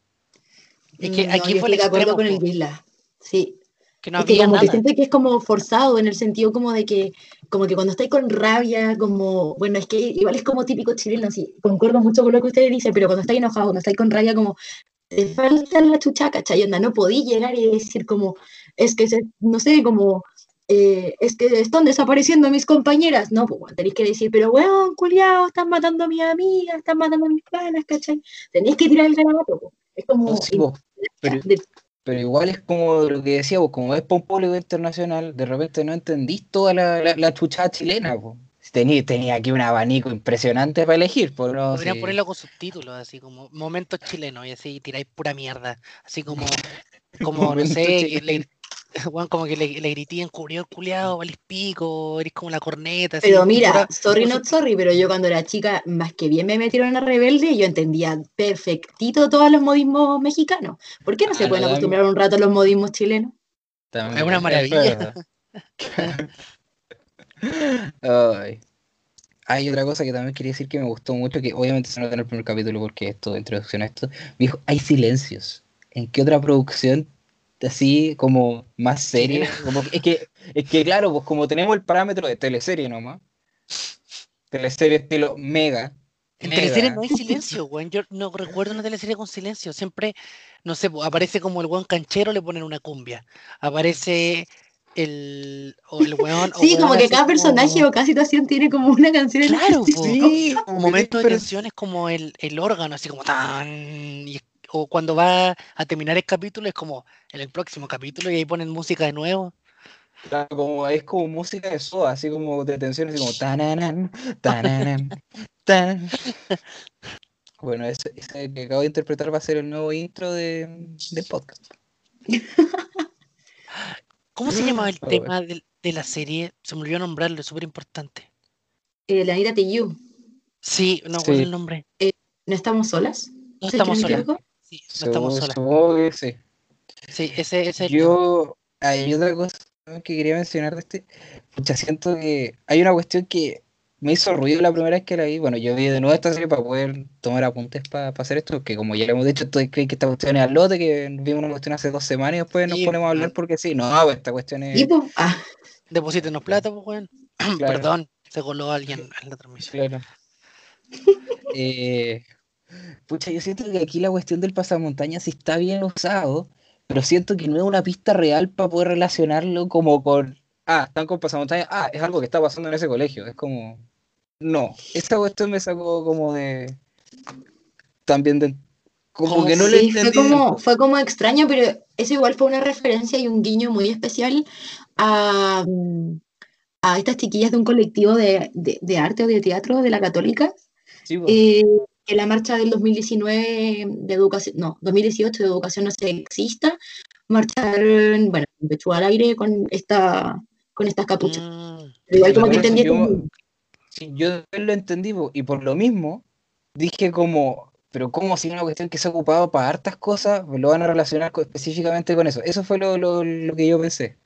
S4: Es que
S3: No,
S4: aquí
S3: yo
S4: fue el
S3: acuerdo con el Gisla. Sí,
S4: que no
S3: es que como que siento que es como forzado en el sentido como de que, como que cuando estáis con rabia, como, bueno, es que igual es como típico chileno, sí, concuerdo mucho con lo que ustedes dicen, pero cuando estáis enojados, cuando estáis con rabia, como, te falta la chucha, ¿cachai? Onda, no podí llegar y decir como, es que, se, no sé, como, eh, es que están desapareciendo mis compañeras, no, pues bueno, tenéis que decir, pero weón, culiao, están matando a mis amigas, están matando a mis panas, ¿cachai? Tenéis que tirar el garabato, po. es como,
S2: sí, po, pero,
S3: de-
S2: pero igual es como lo que decía, vos, como es para un público internacional, de repente no entendís toda la, la, la chuchada chilena, po. Tenía, tenía aquí un abanico impresionante para elegir, por no
S4: Podrían
S2: Sí.
S4: ponerlo con subtítulos, así como momentos chilenos, y así tiráis pura mierda. Así como, como no sé, que le, weón, como que le, le gritían, cubrió culiado, pico, eres como la corneta. así,
S3: Pero mira,
S4: pura-
S3: sorry
S4: subtítulos.
S3: sorry, pero yo cuando era chica, más que bien me metieron a rebelde, yo entendía perfectito todos los modismos mexicanos. ¿Por qué no se
S2: Ah,
S3: pueden
S2: no,
S3: acostumbrar un rato a los modismos chilenos?
S2: También,
S4: Es una maravilla.
S2: Ay. Hay otra cosa que también quería decir que me gustó mucho, que obviamente se nota en el primer capítulo porque esto de introducción a esto. Me dijo, hay silencios. ¿En qué otra producción así como más seria? Como, es que, es que claro, pues como tenemos el parámetro de teleserie nomás, teleserie estilo mega.
S4: En
S2: mega,
S4: teleseries no hay silencio, weón. Yo no recuerdo una teleserie con silencio. Siempre, no sé, po, aparece como el weón canchero, le ponen una cumbia. Aparece el, o el weón. o
S3: Sí, como que cada
S4: como-
S3: personaje o cada situación tiene como una canción. en
S4: Claro.
S2: Sí,
S4: Un momento de
S2: pero-
S4: tensión es como el, el órgano, así como tan. y- o cuando va a terminar el capítulo es como en el próximo capítulo y ahí ponen música de nuevo.
S2: Claro, como, es como música de soda, así como de tensión, así como tananan, tananan, tan. Bueno, ese, ese que acabo de interpretar va a ser el nuevo intro de, del podcast.
S4: ¿Cómo se llamaba el
S2: Oh,
S4: tema de, la serie? Se me olvidó nombrarlo, es súper importante.
S3: Eh, la Anita Tijoux,
S4: Sí, no recuerdo
S2: Sí.
S4: el nombre.
S3: ¿no estamos solas?
S4: No
S3: ¿Sí,
S4: estamos solas. Sí, no estamos solas.
S2: que sí.
S4: Sí, ese, ese es el tema.
S2: Yo, hay otra cosa que quería mencionar de este. Pucha, siento que hay una cuestión que me hizo ruido la primera vez que la vi. Bueno, yo vi de nuevo esta serie para poder tomar apuntes para hacer esto, que como ya le hemos dicho, estoy creen que esta cuestión es al lote, que vimos una cuestión hace dos semanas y después nos
S4: Sí,
S2: ponemos a hablar
S4: mm.
S2: porque sí. No, pues esta cuestión es.
S3: Y, ah,
S4: Deposítenos plata, pues, weón.
S2: Claro.
S4: Perdón, se coló alguien en la transmisión.
S2: Claro. Eh, pucha, yo siento que aquí la cuestión del pasamontaña sí está bien usado, pero siento que no es una pista real para poder relacionarlo como con, ah, están con pasamontaña, ah, es algo que está pasando en ese colegio. Es como, no, esa cuestión me sacó como de, también de, como
S4: Como
S2: que no le
S3: sí, fue
S2: entendí.
S3: como, fue como extraño, pero eso igual fue una referencia y un guiño muy especial a, a estas chiquillas de un colectivo de, de- de arte o de teatro de la Católica,
S2: Sí, pues.
S3: eh, que la marcha del 2019 de educación, no, 2018 de educación no sexista, marcharon, bueno, en pechuga al aire con esta, con estas capuchas.
S4: Mm,
S3: Pero igual como que
S2: por Sí, yo lo entendí y por lo mismo dije como, pero como si una cuestión que se ha ocupado para hartas cosas, pues lo van a relacionar específicamente con eso. Eso fue lo, lo- lo que yo pensé.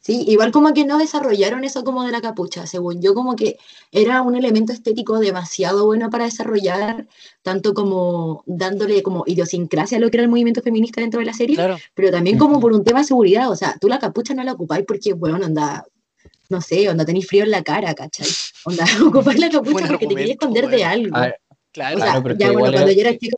S3: Sí, igual como que no desarrollaron eso como de la capucha, según yo como que era un elemento estético demasiado bueno para desarrollar, tanto como dándole como idiosincrasia a lo que era el movimiento feminista dentro de la serie,
S4: claro.
S3: pero también como por un tema de seguridad, o sea, tú la capucha no la ocupáis porque, bueno, anda, no sé, onda tenéis frío en la cara, ¿cachai? Onda, ocupáis la capucha
S4: Buen
S3: porque te quería esconder de
S4: weón.
S3: algo.
S2: Ah,
S4: Claro.
S3: O sea,
S2: Claro, pero
S3: ya bueno, cuando
S2: era-
S3: yo era chica,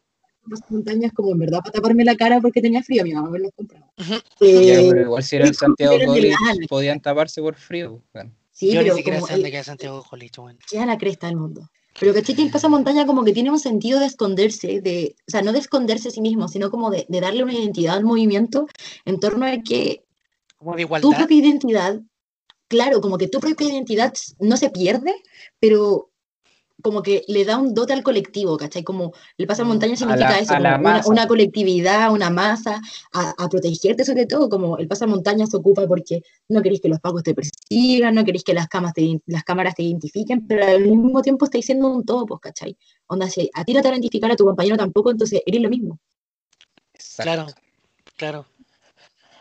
S3: las montañas como en verdad para taparme la cara porque tenía frío, mi mamá me los compraba.
S4: Ujú.
S2: ya,
S3: Eh,
S2: pero igual si era en Santiago
S3: de
S2: College podían taparse por frío. bueno.
S3: sí,
S4: Yo ni
S3: pero
S4: siquiera sé dónde
S3: el-
S4: queda Santiago Jolicho, weón.
S3: queda la cresta del mundo. Pero caché que el pasamontaña como que tiene un sentido de esconderse, de, o sea, no de esconderse a sí mismo, sino como de, de darle una identidad al movimiento en torno a que
S4: Como de
S3: tu
S4: igualdad.
S3: propia identidad, claro, como que tu propia identidad no se pierde, pero como que le da un dote al colectivo, ¿cachai? Como el pasamontaña
S2: Mm, A
S3: significa
S2: la-
S3: eso,
S2: a
S3: como
S2: la
S3: una,
S2: masa.
S3: una colectividad, una masa, a, a protegerte sobre todo, como el pasamontaña se ocupa porque no queréis que los pagos te persigan, no queréis que las, camas te, las cámaras te identifiquen, pero al mismo tiempo estáis siendo un todo, pues, ¿cachai? Onda, si a ti no te van a identificar, a tu compañero tampoco, entonces eres lo mismo.
S2: Exacto.
S4: Claro, claro.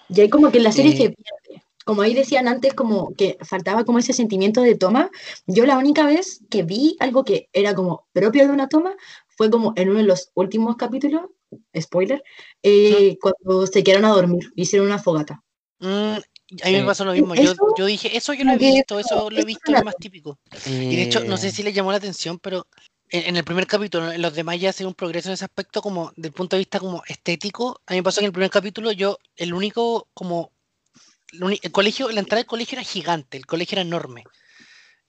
S3: Y ahí como que en la serie
S2: Eh,
S3: se pierde. Como ahí decían antes, como que faltaba como ese sentimiento de toma. Yo la única vez que vi algo que era como propio de una toma fue como en uno de los últimos capítulos, spoiler, eh, cuando se quedaron a dormir, hicieron una fogata.
S4: Mm, a mí me pasó lo mismo. Yo, dije, eso yo lo he visto, eso lo he visto, es más típico. Y de hecho, no sé
S2: eh,
S4: si le llamó la atención, pero en, en el primer capítulo, en los demás ya hace un progreso en ese aspecto, como del punto de vista como estético. A mí me pasó que en el primer capítulo yo, el único como el, colegio, la entrada del colegio era gigante, el colegio era enorme.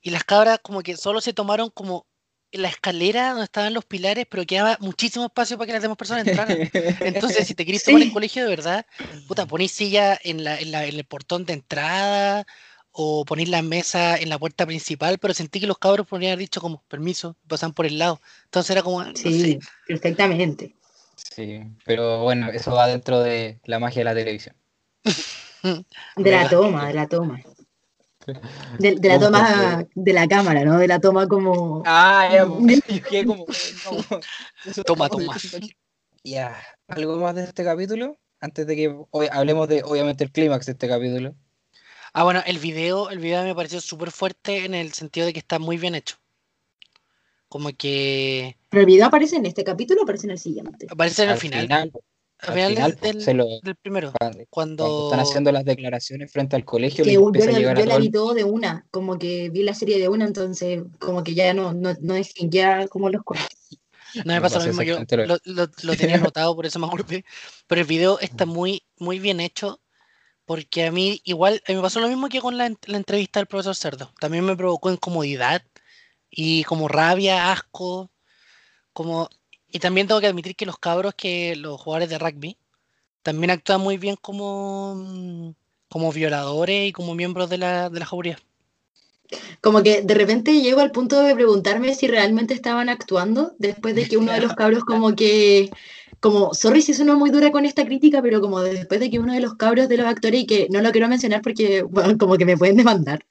S4: Y las cabras como que solo se tomaron como la escalera donde estaban los pilares, pero quedaba muchísimo espacio para que las demás personas entraran. Entonces, si te querés tomar el colegio de verdad, puta, ponís silla en, la, en, la- en el portón de entrada o ponís la mesa en la puerta principal, pero sentí que los cabros podrían haber dicho como, permiso, pasan por el lado. Entonces era como, no sé,
S3: Sí, perfectamente.
S2: Sí, pero bueno, eso va dentro de la magia de la televisión.
S3: De la toma, de la toma. De, de la toma de la cámara, ¿no? De la toma como...
S2: Ah, ya, yo como.
S4: Toma, toma.
S2: Ya, ¿algo más de este capítulo? Antes de que hoy hablemos de, obviamente, el clímax de este capítulo.
S4: Ah, bueno, el video, el video me pareció súper fuerte en el sentido de que está muy bien hecho. Como que
S3: ¿Pero el video aparece en este capítulo o aparece en el siguiente?
S4: aparece en el
S2: al
S4: final,
S2: final,
S4: al
S2: al
S4: final
S2: final,
S4: del,
S2: se lo,
S4: del primero,
S2: cuando,
S4: cuando...
S2: están haciendo las declaraciones frente al colegio,
S3: que yo, la- yo la vi todo de una, como que vi la serie de una, entonces como que ya no, no, no distinguía como los cortes.
S4: No me
S2: Me
S4: pasa lo mismo, yo
S2: lo
S4: lo, lo- tenía anotado, por eso me acordé. Pero el video está muy, muy bien hecho, porque a mí igual, a mí me pasó lo mismo que con la, la entrevista del profesor Cerdo. También me provocó incomodidad y como rabia, asco, como... Y también tengo que admitir que los cabros, que los jugadores de rugby, también actúan muy bien como, mm, como violadores y como miembros de la, de la jauría.
S3: como que de repente llego al punto de preguntarme si realmente estaban actuando después de que uno de los cabros como que como, sorry si sueno muy dura con esta crítica, pero como después de que uno de los cabros de los actores, y que no lo quiero mencionar porque, bueno, como que me pueden demandar,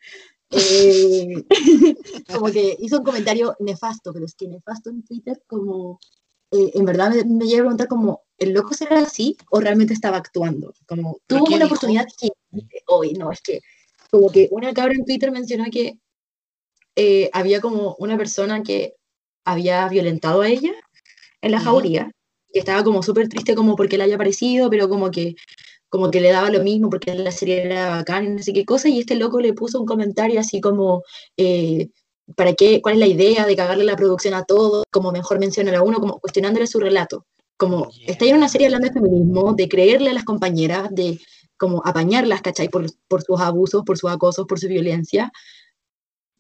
S3: eh, como que hizo un comentario nefasto, pero es que nefasto en Twitter, como, eh, en verdad me, me llega a preguntar como, ¿el loco será así o realmente estaba actuando? Como,
S4: ¿Pero
S3: tuvo una
S4: dijo?
S3: oportunidad que, hoy no, es que, como que una cabra en Twitter mencionó que eh, había como una persona que había violentado a ella en la jauría, y estaba como súper triste como porque le haya parecido, pero como que, como que le daba lo mismo porque la serie era bacán y no sé qué cosa, y este loco le puso un comentario así como, eh, ¿para qué? ¿Cuál es la idea de cagarle la producción a todo? Como mejor menciona a uno, como cuestionándole su relato. Como,
S4: Yeah.
S3: está en una serie hablando de feminismo, de creerle a las compañeras, de como apañarlas, ¿cachai? Por, por sus abusos, por sus acosos, por su violencia.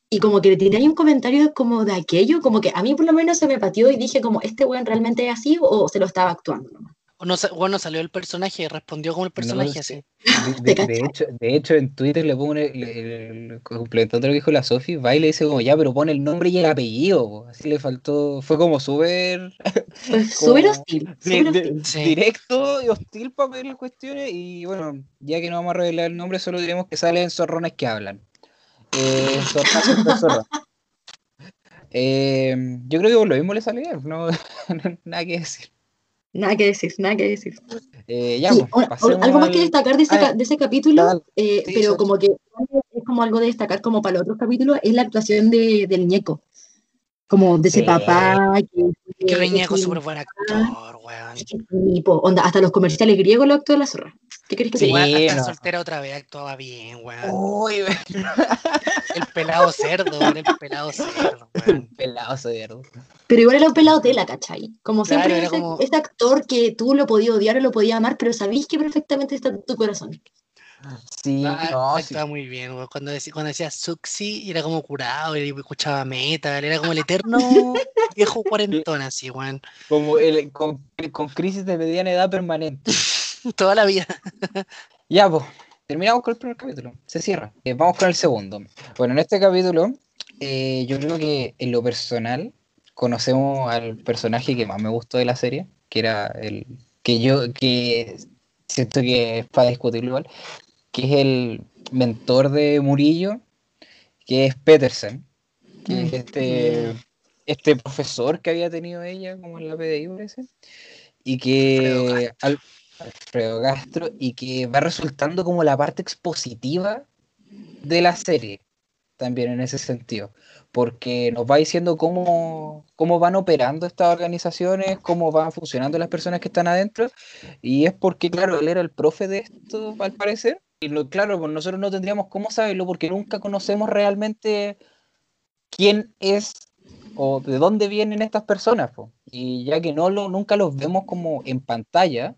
S3: Y como que le tiré ahí un comentario como de aquello, como que a mí por lo menos se me pateó y dije como, ¿este weón realmente es así o se lo estaba actuando nomás?
S4: O no, sa- bueno, salió el personaje, respondió como el personaje
S2: No,
S4: así.
S2: De, hecho, de hecho, en Twitter le el- complementando lo que dijo la Sofi, va y le dice como ya, pero pone el nombre y el apellido. po". Así le faltó, fue como súper
S3: Pues súper hostil.
S4: Sí.
S2: directo y hostil para pedirle cuestiones. Y bueno, ya que no vamos a revelar el nombre, solo diremos que salen zorrones que hablan. Eh, zorra. Eh, yo creo que por lo mismo le sale bien, no, nada que decir.
S3: Nada que decir, nada que decir.
S2: Eh, ya,
S3: Sí,
S2: pues,
S3: algo más que destacar de ese,
S2: Ah,
S3: ca- de ese capítulo,
S2: dale.
S3: eh,
S2: Sí,
S3: pero
S2: sí.
S3: como que es como algo de destacar como para los otros capítulos, es la actuación de, del ñeco. Como de ese
S2: Sí.
S3: papá que...
S4: Que
S3: es
S4: Reñeco es
S3: un
S4: súper buen actor, weón.
S3: onda, hasta los comerciales griegos lo actúa la zorra. ¿Qué crees que
S2: Sí.
S4: Weón, hasta
S2: no.
S4: soltera otra vez actuaba bien, weón.
S2: Uy,
S4: El pelado cerdo, weón, el pelado cerdo, weón.
S2: pelado cerdo.
S3: Pero igual era un pelado tela, ¿cachai? Como
S4: Claro,
S3: siempre ese,
S4: como-
S3: ese actor que tú lo podías odiar o lo podías amar, pero sabís que perfectamente está en tu corazón.
S2: Sí,
S4: Ah,
S2: no, sí.
S4: actuaba muy bien. Cuando decía, cuando decía Suxi, era como curado, y escuchaba metal, era como el eterno viejo cuarentón, así, weón.
S2: Como el, con, con crisis de mediana edad permanente.
S4: Toda la vida.
S2: Ya, pues, terminamos con el primer capítulo. Se cierra. Eh, vamos con el segundo. Bueno, en este capítulo, eh, yo creo que en lo personal conocemos al personaje que más me gustó de la serie, que era el que yo, que siento que es para discutirlo igual, que es el mentor de Murillo, que es Petersen, que es
S3: Mm.
S2: este, este profesor que había tenido ella, como en la PDI, parece, y que al- Alfredo Castro, y que va resultando como la parte expositiva de la serie, también en ese sentido, porque nos va diciendo cómo, cómo van operando estas organizaciones, cómo van funcionando las personas que están adentro, y es porque, claro, él era el profe de esto, al parecer, lo, claro, pues nosotros no tendríamos cómo saberlo porque nunca conocemos realmente quién es o de dónde vienen estas personas, po. y ya que no lo, nunca los vemos como en pantalla,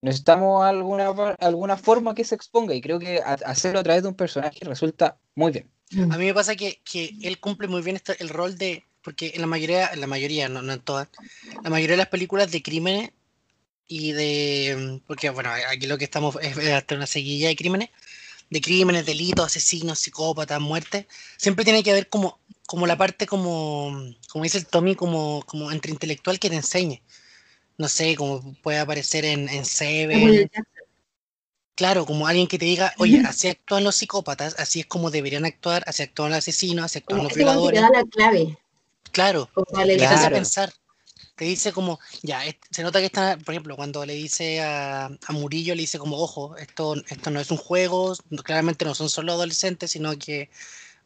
S2: necesitamos alguna, alguna forma que se exponga, y creo que a- hacerlo a través de un personaje resulta muy bien.
S4: A mí me pasa que, que él cumple muy bien este- el rol de. Porque en la mayoría, en la mayoría, no, no en todas, la mayoría de las películas de crímenes y de. Porque, bueno, aquí lo que estamos es hasta una seguilla de crímenes, de crímenes, delitos, asesinos, psicópatas, muertes. Siempre tiene que haber como, como la parte, como, como dice el Tommy, como, como entre intelectual que te enseñe. No sé, como puede aparecer en, en Seven, Claro, como alguien que te diga, oye, así actúan los psicópatas, así es como deberían actuar, así actúan los asesinos, así actúan
S3: Como
S4: los
S3: que te
S4: violadores.
S3: da la clave.
S4: Claro. pensar. Te dice como, ya, es- se nota que está, por ejemplo, cuando le dice a, a Murillo, le dice como, ojo, esto, esto no es un juego, claramente no son solo adolescentes, sino que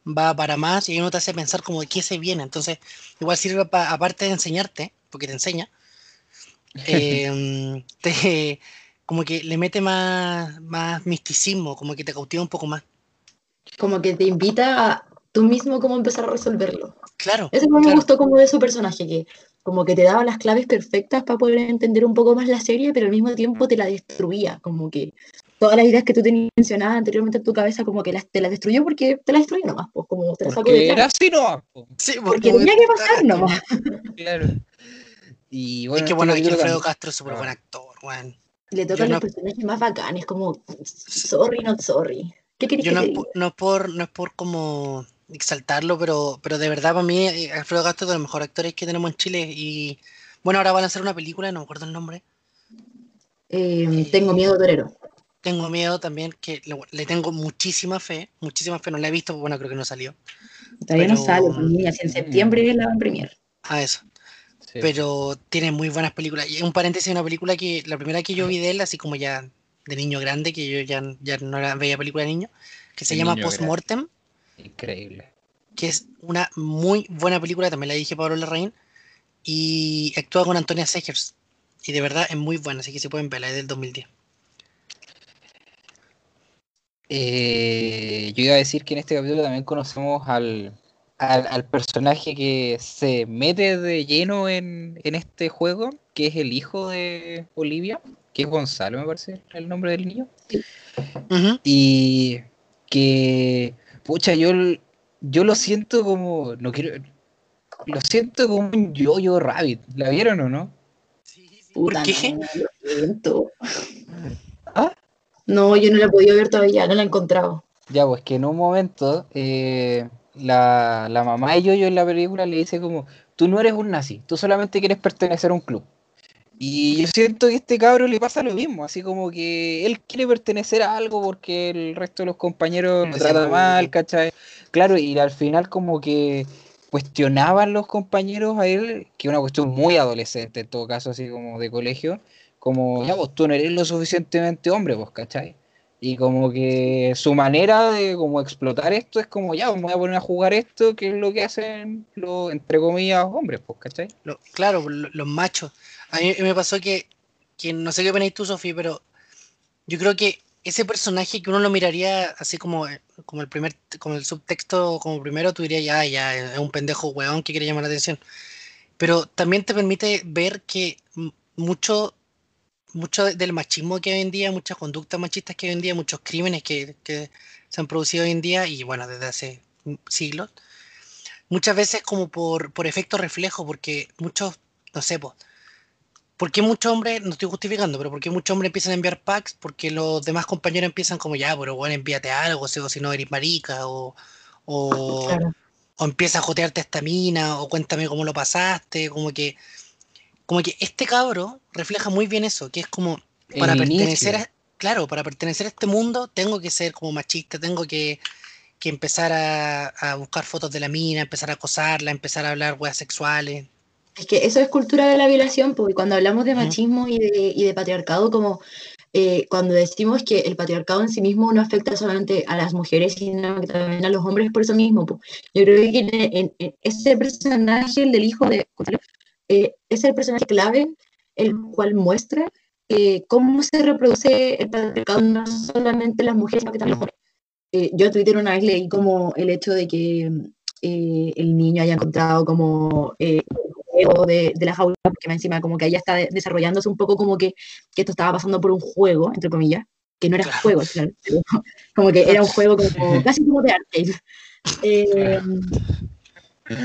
S4: va para más, y ahí uno te hace pensar como de qué se viene. Entonces, igual sirve pa- aparte de enseñarte, porque te enseña, eh, te, como que le mete más, más misticismo, como que te cautiva un poco más.
S3: Como que te invita a tú mismo cómo empezar a resolverlo.
S4: Claro,
S3: Eso me
S4: claro.
S3: gustó como de su personaje, que como que te daba las claves perfectas para poder entender un poco más la serie, pero al mismo tiempo te la destruía, como que todas las ideas que tú tenías mencionadas anteriormente en tu cabeza, como que las, te las destruyó porque te las destruyó nomás, pues como te las sacó de
S2: Porque era así nomás, po.
S4: Sí,
S3: Porque
S4: como
S3: tenía
S4: que-
S3: pasar nomás.
S2: claro. Y bueno,
S4: es que
S2: este
S4: bueno, aquí
S2: capítulo
S4: Alfredo Castro es súper
S2: Ah.
S4: buen actor, weón.
S3: Le tocan
S4: no-
S3: los personajes más bacanes, como sorry, not sorry. ¿Qué querés
S4: Yo
S3: que
S4: no
S3: te diga?
S4: no por, no es por como exaltarlo, pero, pero de verdad para mí eh, Alfredo Castro es de los mejores actores que tenemos en Chile y bueno, ahora van a hacer una película, no me acuerdo el nombre.
S3: Eh, tengo miedo, torero.
S4: Tengo miedo también, que le, tengo muchísima fe, muchísima fe, no la he visto, bueno, creo que no salió.
S3: Todavía no sale, en septiembre la van premier.
S4: Ah, eso. Pero tiene muy buenas películas. Y un paréntesis, una película que, la primera que yo vi de él, así como ya de niño grande, que yo ya, ya no veía película de niño, que se llama Postmortem.
S2: Increíble.
S4: Que es una muy buena película, también la dije Pablo Larraín, y actúa con Antonia Segers. Y de verdad es muy buena, así que se pueden verla, es del 2010.
S2: Eh, yo iba a decir que en este capítulo también conocemos al, al, personaje que se mete de lleno en, este juego, que es el hijo de Olivia, que es Gonzalo, me parece el nombre del niño. Y que, pucha, yo, yo lo siento como, no quiero, lo siento como un yo-yo rabbit. ¿La vieron o no?
S3: Sí, ¿Por qué? No, ¿Ah? no, yo no la he podido ver todavía, no la he encontrado.
S2: Ya, pues que en un momento eh, la, mamá de Yo-Yo en la película le dice como, tú no eres un nazi, tú solamente quieres pertenecer a un club. Y yo siento que a este cabro le pasa lo mismo, así como que él quiere pertenecer a algo porque el resto de los compañeros lo tratan mal, ¿cachai? Claro, y al final como que cuestionaban los compañeros a él, que es una cuestión muy adolescente en todo caso, así como de colegio, como, ya, vos tú no eres lo suficientemente hombre, vos, ¿cachai? Y como que su manera de como explotar esto es como, ya, vamos a poner a jugar esto, que es lo que hacen los, entre comillas, hombres, pues, ¿cachai?
S4: claro, los machos. A mí me pasó que, que no sé qué opináis tú, Sofía, pero yo creo que ese personaje que uno lo miraría así como, como el primer, como el subtexto, como primero, tú dirías, ya, ya, es un pendejo weón que quiere llamar la atención. Pero también te permite ver que mucho, mucho del machismo que hoy en día, muchas conductas machistas que hoy en día, muchos crímenes que, que se han producido hoy en día, y bueno, desde hace siglos, muchas veces como por, por efecto reflejo, porque muchos, no sé, pues, ¿Por qué muchos hombres, no estoy justificando, pero por qué muchos hombres empiezan a enviar packs? Porque los demás compañeros empiezan como, ya, pero bueno, envíate algo, o si no eres marica, o, o, empieza a jotearte esta mina, o cuéntame cómo lo pasaste, como que, como que este cabro refleja muy bien eso, que es como, para pertenecer a, claro, para pertenecer a este mundo tengo que ser como machista, tengo que, empezar a, a buscar fotos de la mina, empezar a acosarla, empezar a hablar weas sexuales,
S3: es que eso es cultura de la violación, porque cuando hablamos de machismo y de, y de patriarcado, como eh, cuando decimos que el patriarcado en sí mismo no afecta solamente a las mujeres, sino también a los hombres por eso mismo. Yo creo que en, ese personaje, el del hijo de eh, es el personaje clave, el cual muestra eh, cómo se reproduce el patriarcado no solamente las mujeres, sino que también los hombres. yo en Twitter una vez leí como el hecho de que el niño haya encontrado como de, de, la jaula, porque encima como que ella está desarrollándose un poco como que, que, esto estaba pasando por un juego, entre comillas, que no era juego, claro, como que era un juego como, casi como de arcade. Eh,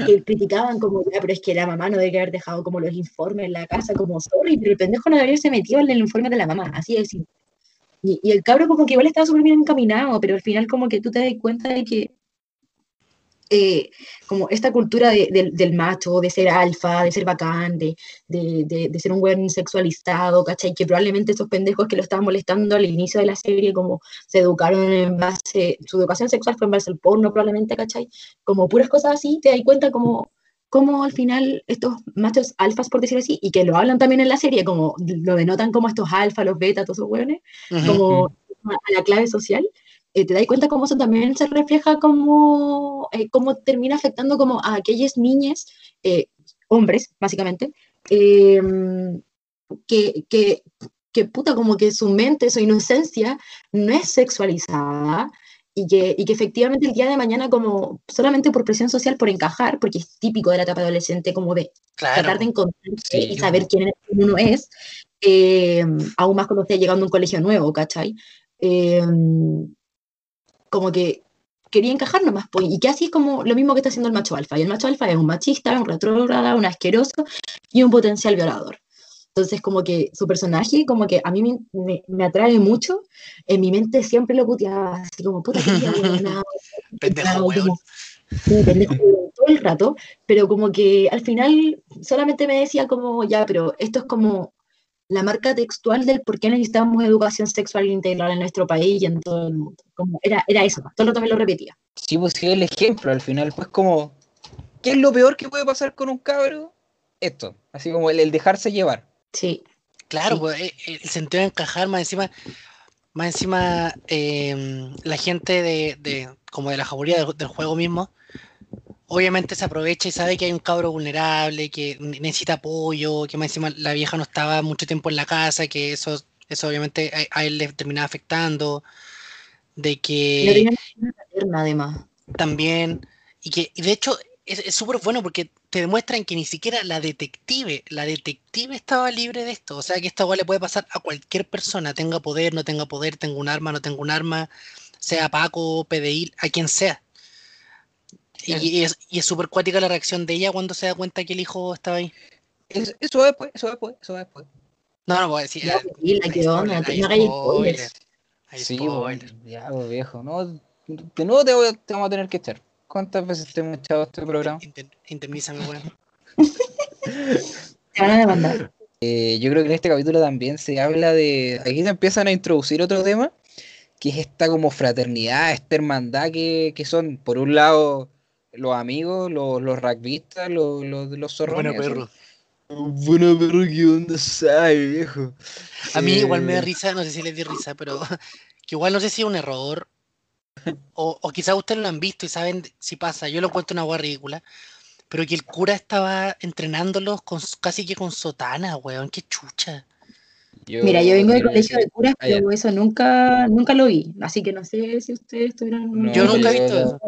S3: que criticaban como, ya, pero es que la mamá no debe haber dejado como los informes en la casa, como, sorry, pero el pendejo no debería haberse metido en el informe de la mamá, así es. Y, y el cabro como que igual estaba súper bien encaminado, pero al final como que tú te das cuenta de que eh, como esta cultura del macho, de ser alfa, de ser bacán, de, de, ser un buen sexualizado, ¿cachai? Que probablemente esos pendejos que lo estaban molestando al inicio de la serie, como se educaron en base, su educación sexual fue en base al porno probablemente, ¿cachai? Como puras cosas así, te das cuenta como como al final estos machos alfas, por decirlo así, y que lo hablan también en la serie, como lo denotan como estos alfas, los betas, todos esos hueones, como a la clave social, eh, te das cuenta cómo eso también se refleja como, eh, cómo termina afectando como a aquellas niñas, eh, hombres, básicamente, em, que, que, que, puta, como que su mente, su inocencia no es sexualizada y que, y que efectivamente el día de mañana como solamente por presión social, por encajar, porque es típico de la etapa adolescente como de tratar de encontrarse y saber quién uno es, em, aún más cuando esté llegando a un colegio nuevo, ¿cachai? Em, como que quería encajar nomás, pues, y que así es como lo mismo que está haciendo el macho alfa. Y el macho alfa es un machista, un retrógrada, un asqueroso y un potencial violador. Entonces, como que su personaje, como que a mí me, me, atrae mucho, en mi mente siempre lo puteaba, así como, puta, que Sí, pendejo todo el rato, pero como que al final solamente me decía como, ya, pero esto es como la marca textual del por qué necesitamos educación sexual integral en nuestro país y en todo el mundo. Como era, era eso, todo el rato me lo repetía.
S2: Sí, pues sí, el ejemplo al final, pues como, ¿qué es lo peor que puede pasar con un cabro? Esto, así como el, el dejarse llevar.
S3: Sí.
S4: Claro,
S3: Sí.
S4: pues, eh, el sentido de encajar, más encima, más encima em, la gente de, de- como de la jauría del, del juego mismo, obviamente se aprovecha y sabe que hay un cabro vulnerable, que ne- necesita apoyo, que más encima la vieja no estaba mucho tiempo en la casa, que eso, eso obviamente a, a él le terminaba afectando, de que
S3: paterna, además.
S4: también, y que y de hecho es súper bueno porque te demuestran que ni siquiera la detective, la detective estaba libre de esto, o sea que esta le puede pasar a cualquier persona, tenga poder, no tenga poder, tenga un arma, no tenga un arma, sea Paco, PDI, a quien sea. Y, y es y es súper cuática la reacción de ella cuando se da cuenta que el hijo estaba ahí.
S2: Es- eso va después, eso va después, eso va después.
S4: No, no voy a decir.
S3: Ya, pues,
S4: hay
S3: ¿qué onda?
S4: hay
S3: No
S4: spoiler,
S3: spoilers.
S4: hay
S2: Sí,
S4: spoiler.
S2: pues, ya, pues, viejo, no, de nuevo te, voy- te vamos a tener que echar. ¿Cuántas veces te hemos echado este programa?
S4: Inter- Indemnízame, weón.
S3: Te van a demandar.
S2: Eh, yo creo que en este capítulo también se habla de. Aquí te empiezan a introducir otro tema, que es esta como fraternidad, esta hermandad que, que son, por un lado, los amigos, los, los rugbyistas, los, los, los zorrones.
S4: Bueno, perro.
S2: Bueno, perro, ¿qué onda sabe, viejo?
S4: A mí igual me da
S2: Eh,
S4: risa, no sé si les dio risa, pero que igual no sé si es un error. O, o quizás ustedes lo han visto y saben si pasa. Yo lo encuentro una hueá ridícula. Pero que el cura estaba entrenándolos con, casi que con sotana, weón. Qué chucha.
S3: Mira, yo vengo del colegio de curas, pero eso nunca, nunca lo vi. Así que no sé si ustedes tuvieron...
S2: No,
S4: Yo nunca he visto eso.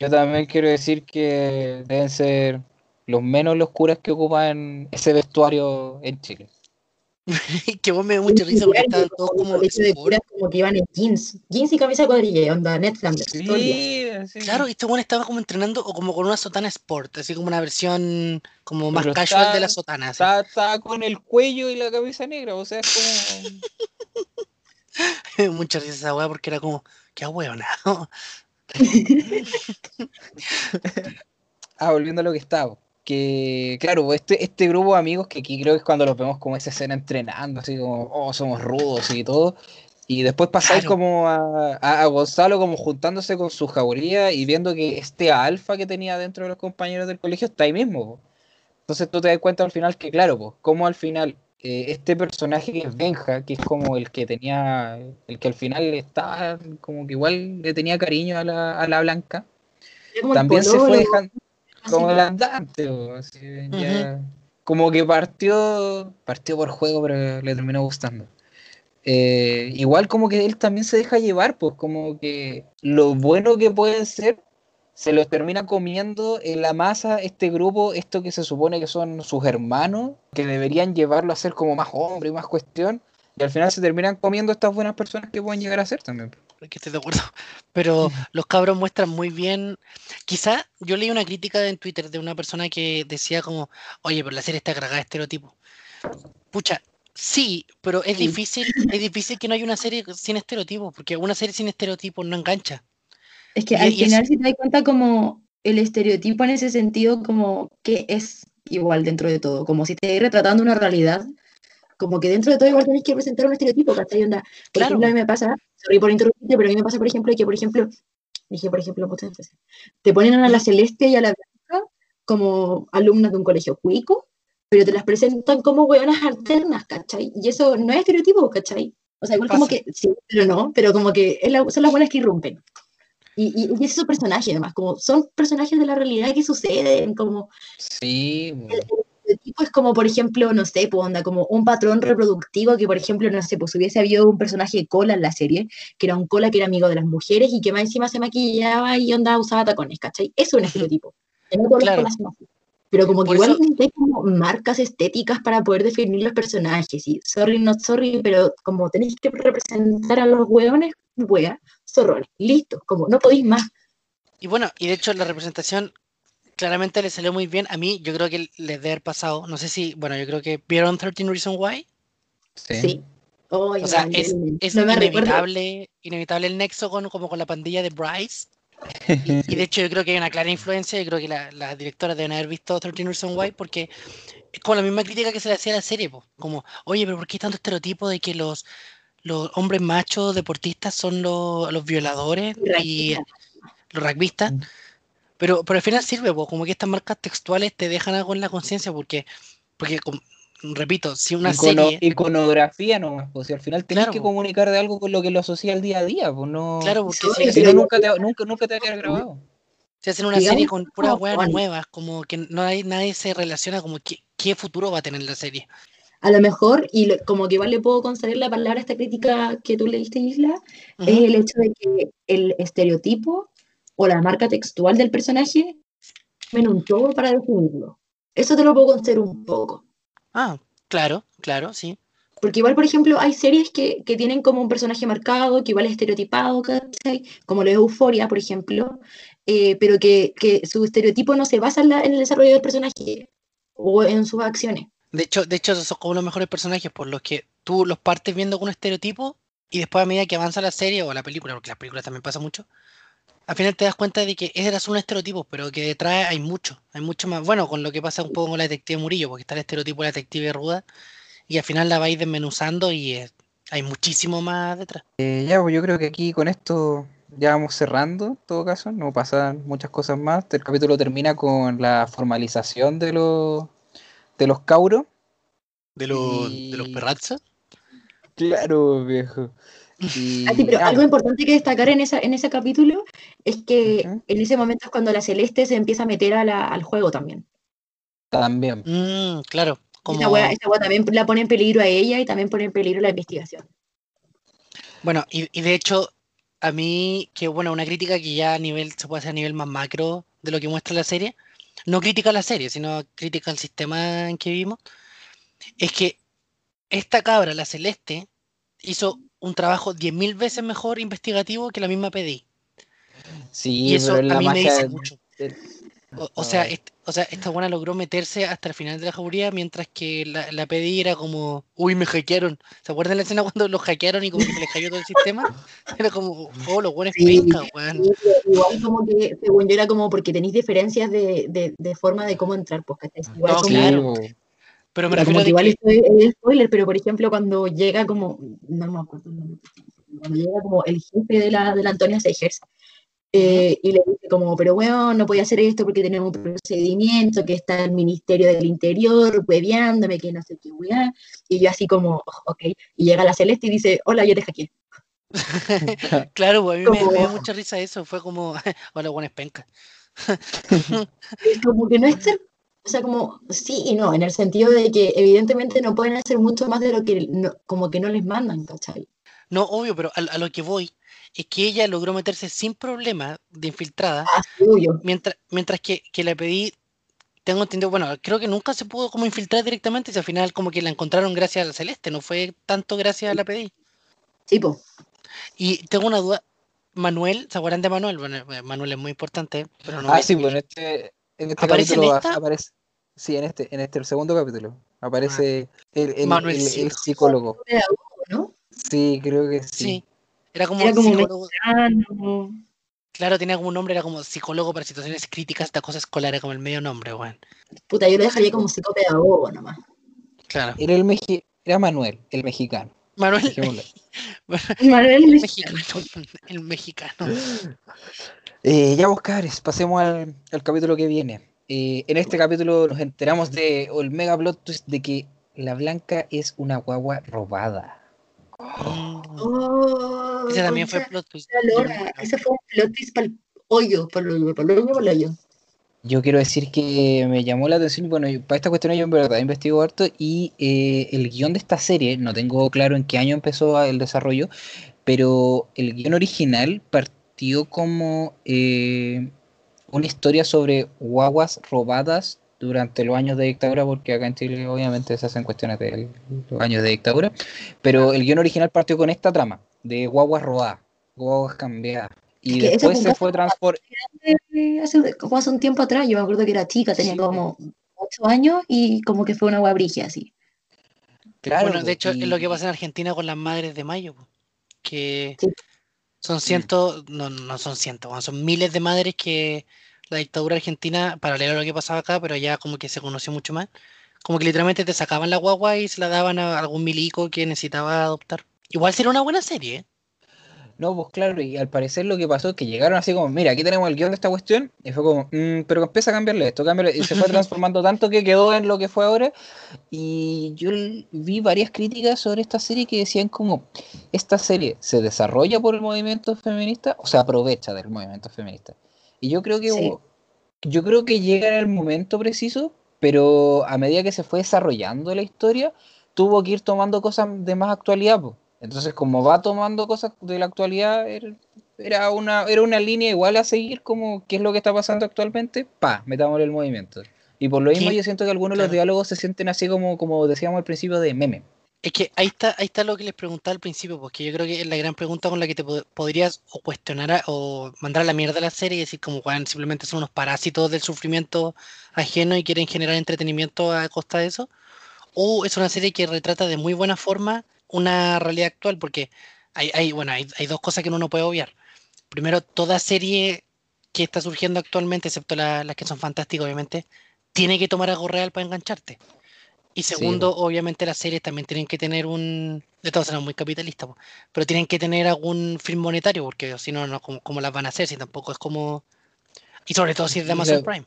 S2: Yo también quiero decir que deben ser los menos los curas que ocupan ese vestuario en Chile.
S4: que vos me dio mucha risa porque estaban todos
S3: Como de
S4: sport.
S3: curas como que iban en jeans. Jeans y camisa cuadrilla, onda, Ned Flanders.
S2: Sí, sí.
S4: Claro, y este weón estaba como entrenando o como con una sotana sport, así como una versión como más
S2: Pero
S4: casual
S2: está-
S4: de la sotana. así.
S2: Está, está con el cuello y la camisa negra, o sea, es como...
S4: Mucha risa esa weá porque era como, qué ahueonado.
S2: Ah, volviendo a lo que estaba. Que, claro, este, este grupo de amigos que aquí creo que es cuando los vemos como esa escena entrenando, así como, oh, somos rudos y todo. Y después pasáis
S4: Claro.
S2: como a, a- a Gonzalo como juntándose con su jauría y viendo que este alfa que tenía dentro de los compañeros del colegio está ahí mismo. po. Entonces tú te das cuenta al final que, claro, pues, como al final eh, este personaje que es Benja, que es como el que tenía, el que al final estaba como que igual le tenía cariño a la, a la Blanca, también se fue dejando como el andante, po, así, ya- como que partió, partió por juego, pero le terminó gustando. Eh, igual como que él también se deja llevar, pues como que lo bueno que pueden ser, se los termina comiendo en la masa este grupo, esto que se supone que son sus hermanos, que deberían llevarlo a ser como más hombre y más cuestión, y al final se terminan comiendo estas buenas personas que pueden llegar a ser también.
S4: que estoy de acuerdo. Pero los cabros muestran muy bien. Quizá yo leí una crítica en Twitter de una persona que decía como, oye, pero la serie está cargada de estereotipos. Pucha, sí, pero es difícil, es difícil que no haya una serie sin estereotipos, porque una serie sin estereotipos no engancha.
S3: Es que
S4: Y-
S3: al
S4: y es-
S3: final si te das cuenta como el estereotipo en ese sentido como que es igual dentro de todo, como si te retratando una realidad, como que dentro de todo igual tienes que presentar un estereotipo, ¿cachai? Onda, por
S4: Claro.
S3: ejemplo, a mí me pasa, sorry por interrumpirte, pero a mí me pasa, por ejemplo, que, por ejemplo, dije, por ejemplo, veces, te ponen a la Celeste y a la Blanca como alumnas de un colegio cuico, pero te las presentan como hueonas alternas, ¿cachai? Y eso no es estereotipo, ¿cachai? O sea, igual como
S4: Pasa.
S3: que, sí, pero no, pero como que es la- son las buenas que irrumpen. Y, y, y es su personaje, además, como son personajes de la realidad que suceden, como
S2: Sí, po.
S3: el tipo es como, por ejemplo, no sé, pues onda, como un patrón reproductivo que, por ejemplo, no sé, pues hubiese habido un personaje cola en la serie, que era un cola que era amigo de las mujeres y que más encima se maquillaba y onda usaba tacones, ¿cachai? Eso es un estereotipo. No
S4: Claro.
S3: Pero como que
S4: Por
S3: igual
S4: eso-
S3: como marcas estéticas para poder definir los personajes. Y sorry, not sorry, pero como tenéis que representar a los hueones, wea, zorrones. Listo, como no podéis más.
S4: Y bueno, y de hecho la representación claramente le salió muy bien. A mí, yo creo que les debe haber pasado, no sé si, bueno, yo creo que vieron 13 Reasons Why.
S2: Sí.
S3: Sí. Ay,
S4: O sea, es,
S3: no
S4: inevitable, inevitable el nexo con, como con la pandilla de Bryce. Y, y de hecho yo creo que hay una clara influencia, yo creo que la- las directoras deben haber visto 13 Reasons Why porque es como la misma crítica que se le hacía a la serie, po. como, oye, pero ¿por qué tanto estereotipo de que los, los hombres machos deportistas son los, los violadores y los rugbyistas?
S2: Mm.
S4: Pero, pero al final sirve, po, como que estas marcas textuales te dejan algo en la conciencia porque, porque como- repito, si una
S2: Icono-
S4: serie...
S2: Iconografía nomás, pues si al final tenés
S4: Claro,
S2: que
S4: po.
S2: comunicar de algo con lo que lo asocia al día a día, pues no.
S4: Claro, porque
S3: Sí,
S4: si,
S2: Si no, nunca te, nunca, nunca te va a quedar grabado.
S4: Si hacen una
S3: Digamos
S4: serie con puras
S3: Juan.
S4: nuevas, como que no hay, nadie se relaciona como qué, qué futuro va a tener la serie.
S3: A lo mejor, y lo- como que igual le puedo conceder la palabra a esta crítica que tú leíste, Isla, es el hecho de que el estereotipo o la marca textual del personaje en un todo para definirlo. Eso te lo puedo conceder un poco.
S4: Ah, claro, claro, sí.
S3: Porque igual, por ejemplo, hay series que, que tienen como un personaje marcado, que igual es estereotipado, ¿cachai? Como lo es Euforia, por ejemplo, eh, pero que, que su estereotipo no se basa en, la- en el desarrollo del personaje o en sus acciones.
S4: De hecho, de hecho, esos son como los mejores personajes por los que tú los partes viendo con un estereotipo y después a medida que avanza la serie o la película, porque las películas también pasa mucho, al final te das cuenta de que ese era solo un estereotipo, pero que detrás hay mucho, hay mucho más. Bueno, con lo que pasa un poco con la detective Murillo, porque está el estereotipo de la detective ruda y al final la vais desmenuzando y eh, hay muchísimo más detrás.
S2: Eh, ya, pues yo creo que aquí con esto ya vamos cerrando, en todo caso, no pasan muchas cosas más. El capítulo termina con la formalización de los de los cauros.
S4: De
S2: los-
S4: los,
S2: de los. Claro, viejo. Y
S3: Ah, sí, pero algo importante que destacar en, esa, en ese capítulo es que en ese momento es cuando la Celeste se empieza a meter a la- al juego también.
S2: también.
S4: Mm, claro, como...
S3: Esa wea, esa wea también la pone en peligro a ella y también pone en peligro la investigación.
S4: Bueno, y, y de hecho, a mí, que bueno, una crítica que ya a nivel, se puede hacer a nivel más macro de lo que muestra la serie, no crítica a la serie, sino crítica al sistema en que vivimos, es que esta cabra, la Celeste, hizo un trabajo 10.000 veces mejor investigativo que la misma PDI.
S2: Sí,
S4: Y eso
S2: pero es la
S4: a mí me dice mucho. O, o sea, o sea, esta buena logró meterse hasta el final de la jauría, mientras que la, la PDI era como, uy, me hackearon. ¿Se acuerdan la escena cuando los hackearon y como que se les cayó todo el sistema? Era como, oh, los buenos
S3: Sí.
S4: weón.
S3: Igual como que, según yo, era como porque tenéis diferencias de, de, de forma de cómo entrar, pues, ¿cachai? Igual
S4: No,
S3: como,
S4: claro. Pero me
S3: como
S4: refiero
S3: que
S4: de
S3: igual
S4: que,
S3: esto es, es spoiler, pero por ejemplo, cuando llega como, no me acuerdo cuando llega como el jefe de la, de la Antonia Seigers, eh, y le dice como, pero bueno, no podía hacer esto porque tenemos un procedimiento, que está el Ministerio del Interior, hueveándome, que no sé qué weá, y yo así como, "Oh, ok, y llega la Celeste y dice, hola, yo te hackeé.
S4: claro, pues, a mí me, me dio
S3: Como-
S4: mucha risa eso. Fue como, hola, buenas pencas.
S3: Es como que no es ser, o sea, como sí y no, en el sentido de que evidentemente no pueden hacer mucho más de lo que no- como que no les mandan, ¿cachai?
S4: No, obvio, pero a, a lo que voy es que ella logró meterse sin problema de infiltrada,
S3: obvio.
S4: mientras, mientras que, que la pedí, tengo entendido, bueno, creo que nunca se pudo como infiltrar directamente, si al final como que la encontraron gracias a la Celeste, no fue tanto gracias a la pedí.
S3: Sí, po.
S4: Y tengo una duda, Manuel, ¿se acuerdan de Manuel? Bueno, eh, Manuel es muy importante, pero no
S2: Ah, sí,
S4: decir-
S2: pues en este, en este
S4: ¿Aparece en
S2: capítulo
S4: esta?
S2: aparece. Sí, en este, en este, el segundo capítulo. Aparece el, el- el- psicólogo.
S3: ¿no?
S2: Sí, creo que sí.
S4: Sí, era como,
S3: Era como
S4: psicólogo, claro, tenía como un nombre, era como psicólogo para situaciones críticas de acoso escolar, era como el medio nombre, weón.
S3: Puta, yo lo dejaría como psicopedagogo nomás.
S4: Claro.
S2: Era el meji- era Manuel, el mexicano.
S4: Manuel.
S3: Manuel
S4: el mexicano, el mexicano.
S2: Eh, ya vos cabres, pasemos al, al capítulo que viene. Eh, en este capítulo nos enteramos de o el mega plot twist de que la Blanca es una guagua robada.
S3: Oh,
S4: Ese también fue plot twist.
S3: lora. Ese fue un plot twist para el hoyo, para el hoyo, para el hoyo, para el hoyo.
S2: Yo quiero decir que me llamó la atención, bueno, yo- para esta cuestión yo en verdad investigo harto y eh, el guion de esta serie, no tengo claro en qué año empezó el desarrollo, pero el guion original partió como eh, una historia sobre guaguas robadas durante los años de dictadura, porque acá en Chile obviamente se hacen cuestiones de los años de dictadura, pero el guion original partió con esta trama, de guaguas robadas, guaguas cambiadas. Y
S3: Es que ese
S2: después se fue transformando.
S3: Hace, como hace un tiempo atrás, yo me acuerdo que era chica, tenía
S2: Sí.
S3: como 8 años y como que fue una guabrigia así.
S2: Claro,
S4: bueno, de hecho, es lo que pasa en Argentina con las madres de mayo, que,
S3: Sí.
S4: Son cientos, no, no son cientos, son miles de madres que la dictadura argentina, paralelo a lo que pasaba acá, pero ya como que se conoció mucho más, como que literalmente te sacaban la guagua y se la daban a algún milico que necesitaba adoptar. Igual sería una buena serie, ¿eh?
S2: No, pues claro, y al parecer lo que pasó es que llegaron así como, mira, aquí tenemos el guion de esta cuestión, y fue como, "Mm, pero empieza a cambiarle esto, cámbiale", y se fue transformando tanto que quedó en lo que fue ahora. Y yo vi varias críticas sobre esta serie que decían como, esta serie se desarrolla por el movimiento feminista o se aprovecha del movimiento feminista. Y yo creo que
S3: Sí.
S2: yo creo que llega en el momento preciso, pero a medida que se fue desarrollando la historia, tuvo que ir tomando cosas de más actualidad, po. Entonces, como va tomando cosas de la actualidad, era, era una, era una línea igual a seguir como qué es lo que está pasando actualmente, pa, metámosle el movimiento. Y por lo mismo yo siento que algunos de los diálogos se sienten así como, como decíamos al principio de meme.
S4: Es que ahí está, ahí está lo que les preguntaba al principio, porque yo creo que es la gran pregunta con la que te pod- podrías o cuestionar o mandar a la mierda a la serie y decir como, "Weón, simplemente son unos parásitos del sufrimiento ajeno y quieren generar entretenimiento a costa de eso. O es una serie que retrata de muy buena forma una realidad actual, porque hay, hay, bueno, hay, hay dos cosas que uno no puede obviar. Primero, toda serie que está surgiendo actualmente, excepto la- las que son fantásticas, obviamente, tiene que tomar algo real para engancharte. Y
S2: Sí,
S4: segundo, obviamente las series también tienen que tener un, de todas formas muy capitalista, po, pero tienen que tener algún fin monetario, porque si no, no ¿cómo, cómo las van a hacer? Si tampoco es como... Y sobre todo si es de Amazon Prime.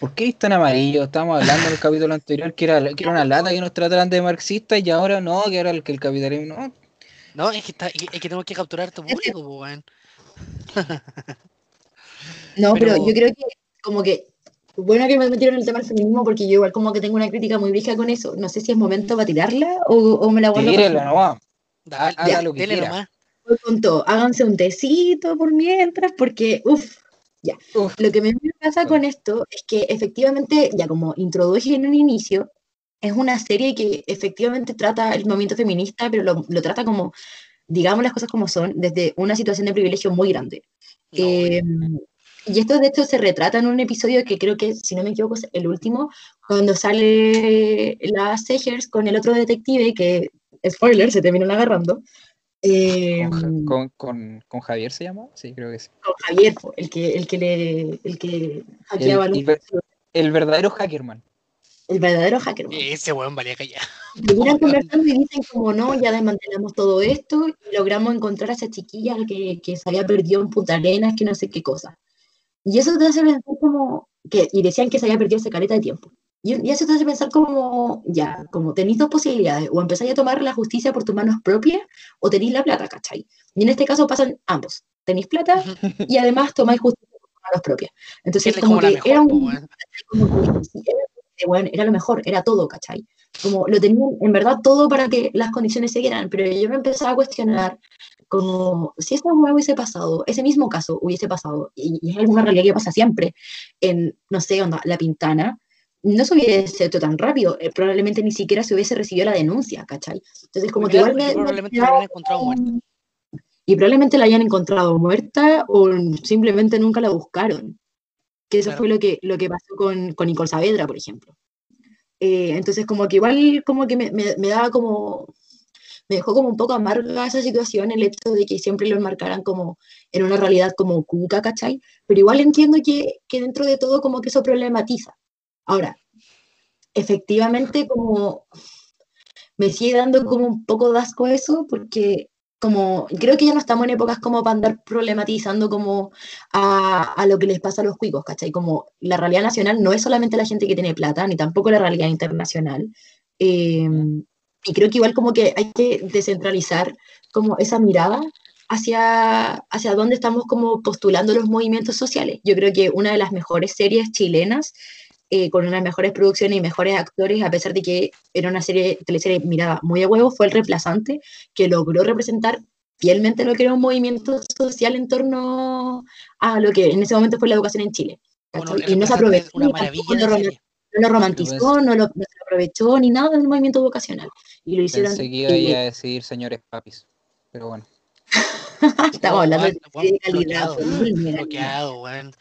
S2: ¿Por qué es tan amarillo? Estábamos hablando en el capítulo anterior que era, que era una lata que nos trataran de marxistas y ahora no, que ahora el, que el capitalismo no.
S4: No, es que, está, es que tenemos que capturar a tu público, po, weón.
S3: No, pero,
S4: Pero-
S3: yo creo que como que bueno que me metieron en el tema del feminismo porque yo igual como que tengo una crítica muy vieja con eso. No sé si es momento para tirarla o, o me la guardo
S2: Tírela nomás.
S4: Dale, dale,
S2: lo que quiera.
S4: nomás.
S3: Voy con todo. Háganse un tecito por mientras, porque, uff,
S2: Uf,
S3: lo que me pasa con esto es que efectivamente, ya como introduje en un inicio, es una serie que efectivamente trata el movimiento feminista, pero lo, lo trata como, digamos las cosas como son, desde una situación de privilegio muy grande.
S4: No,
S3: Eh, y esto de hecho se retrata en un episodio que creo que, si no me equivoco, es el último, cuando sale la Segers con el otro detective que, spoiler, se terminan agarrando. Eh,
S2: con,
S3: con,
S2: con, con, con Javier se llama, sí, creo que sí.
S3: Javier, po, el que, el que le el que
S2: El,
S3: hackeaba
S2: el ver- el verdadero hackerman.
S3: el verdadero hacker.
S4: Ese weón valía callar.
S3: Terminan conversando y dicen como no, ya desmantelamos todo esto y logramos encontrar a esa chiquilla que, que se había perdido en Punta Arenas, que no sé qué cosa. Y eso te hace pensar como, que, y decían que se había perdido hace caleta de tiempo. Y, y eso te hace pensar como, ya, como tenéis dos posibilidades, o empezáis a tomar la justicia por tus manos propias, o tenéis la plata, ¿cachai? Y en este caso pasan ambos. Tenéis plata y además tomáis justicia por tus manos propias. Entonces,
S4: Es
S3: como
S4: como
S3: que
S4: mejor,
S3: un,
S4: weón.
S3: como que, era, eh, bueno, era lo mejor, era todo, ¿cachai? Como lo tenían en verdad todo para que las condiciones se dieran, pero yo me empezaba a cuestionar como si esa hueá hubiese pasado, ese mismo caso hubiese pasado, y, y es alguna realidad que pasa siempre, en, no sé, onda, La Pintana, no se hubiese hecho tan rápido, eh, probablemente ni siquiera se hubiese recibido la denuncia, ¿cachai? Entonces como que igual me...
S4: porque
S3: me
S4: probablemente la habrían encontrado muerta.
S3: y probablemente la hayan encontrado muerta o simplemente nunca la buscaron. Que eso
S4: Claro.
S3: fue lo que, lo que pasó con, con Nicole Saavedra, por ejemplo. Eh, entonces, como que igual, como que me, me, me daba como, me dejó como un poco amarga esa situación, el hecho de que siempre lo enmarcaran como en una realidad como cuca, ¿cachai? Pero igual entiendo que, que dentro de todo como que eso problematiza. Ahora, efectivamente como me sigue dando como un poco de asco eso, porque como creo que ya no estamos en épocas como para andar problematizando como a, a lo que les pasa a los cuicos, ¿cachai? Como la realidad nacional no es solamente la gente que tiene plata, ni tampoco la realidad internacional. Eh, y creo que igual como que hay que descentralizar como esa mirada hacia, hacia dónde estamos como postulando los movimientos sociales. Yo creo que una de las mejores series chilenas eh, con unas mejores producciones y mejores actores, a pesar de que era una serie, teleserie mirada muy a huevo, fue El Reemplazante, que logró representar fielmente lo que era un movimiento social en torno a lo que en ese momento fue la educación en Chile.
S4: Bueno,
S3: y no se aprovechó, no lo romantizó, no lo, no se aprovechó ni nada del movimiento vocacional. Y lo hicieron.
S2: Pensé que iba a decir señores papis. Pero bueno.
S3: Estamos hablando de calidad.
S4: bloqueado, weón.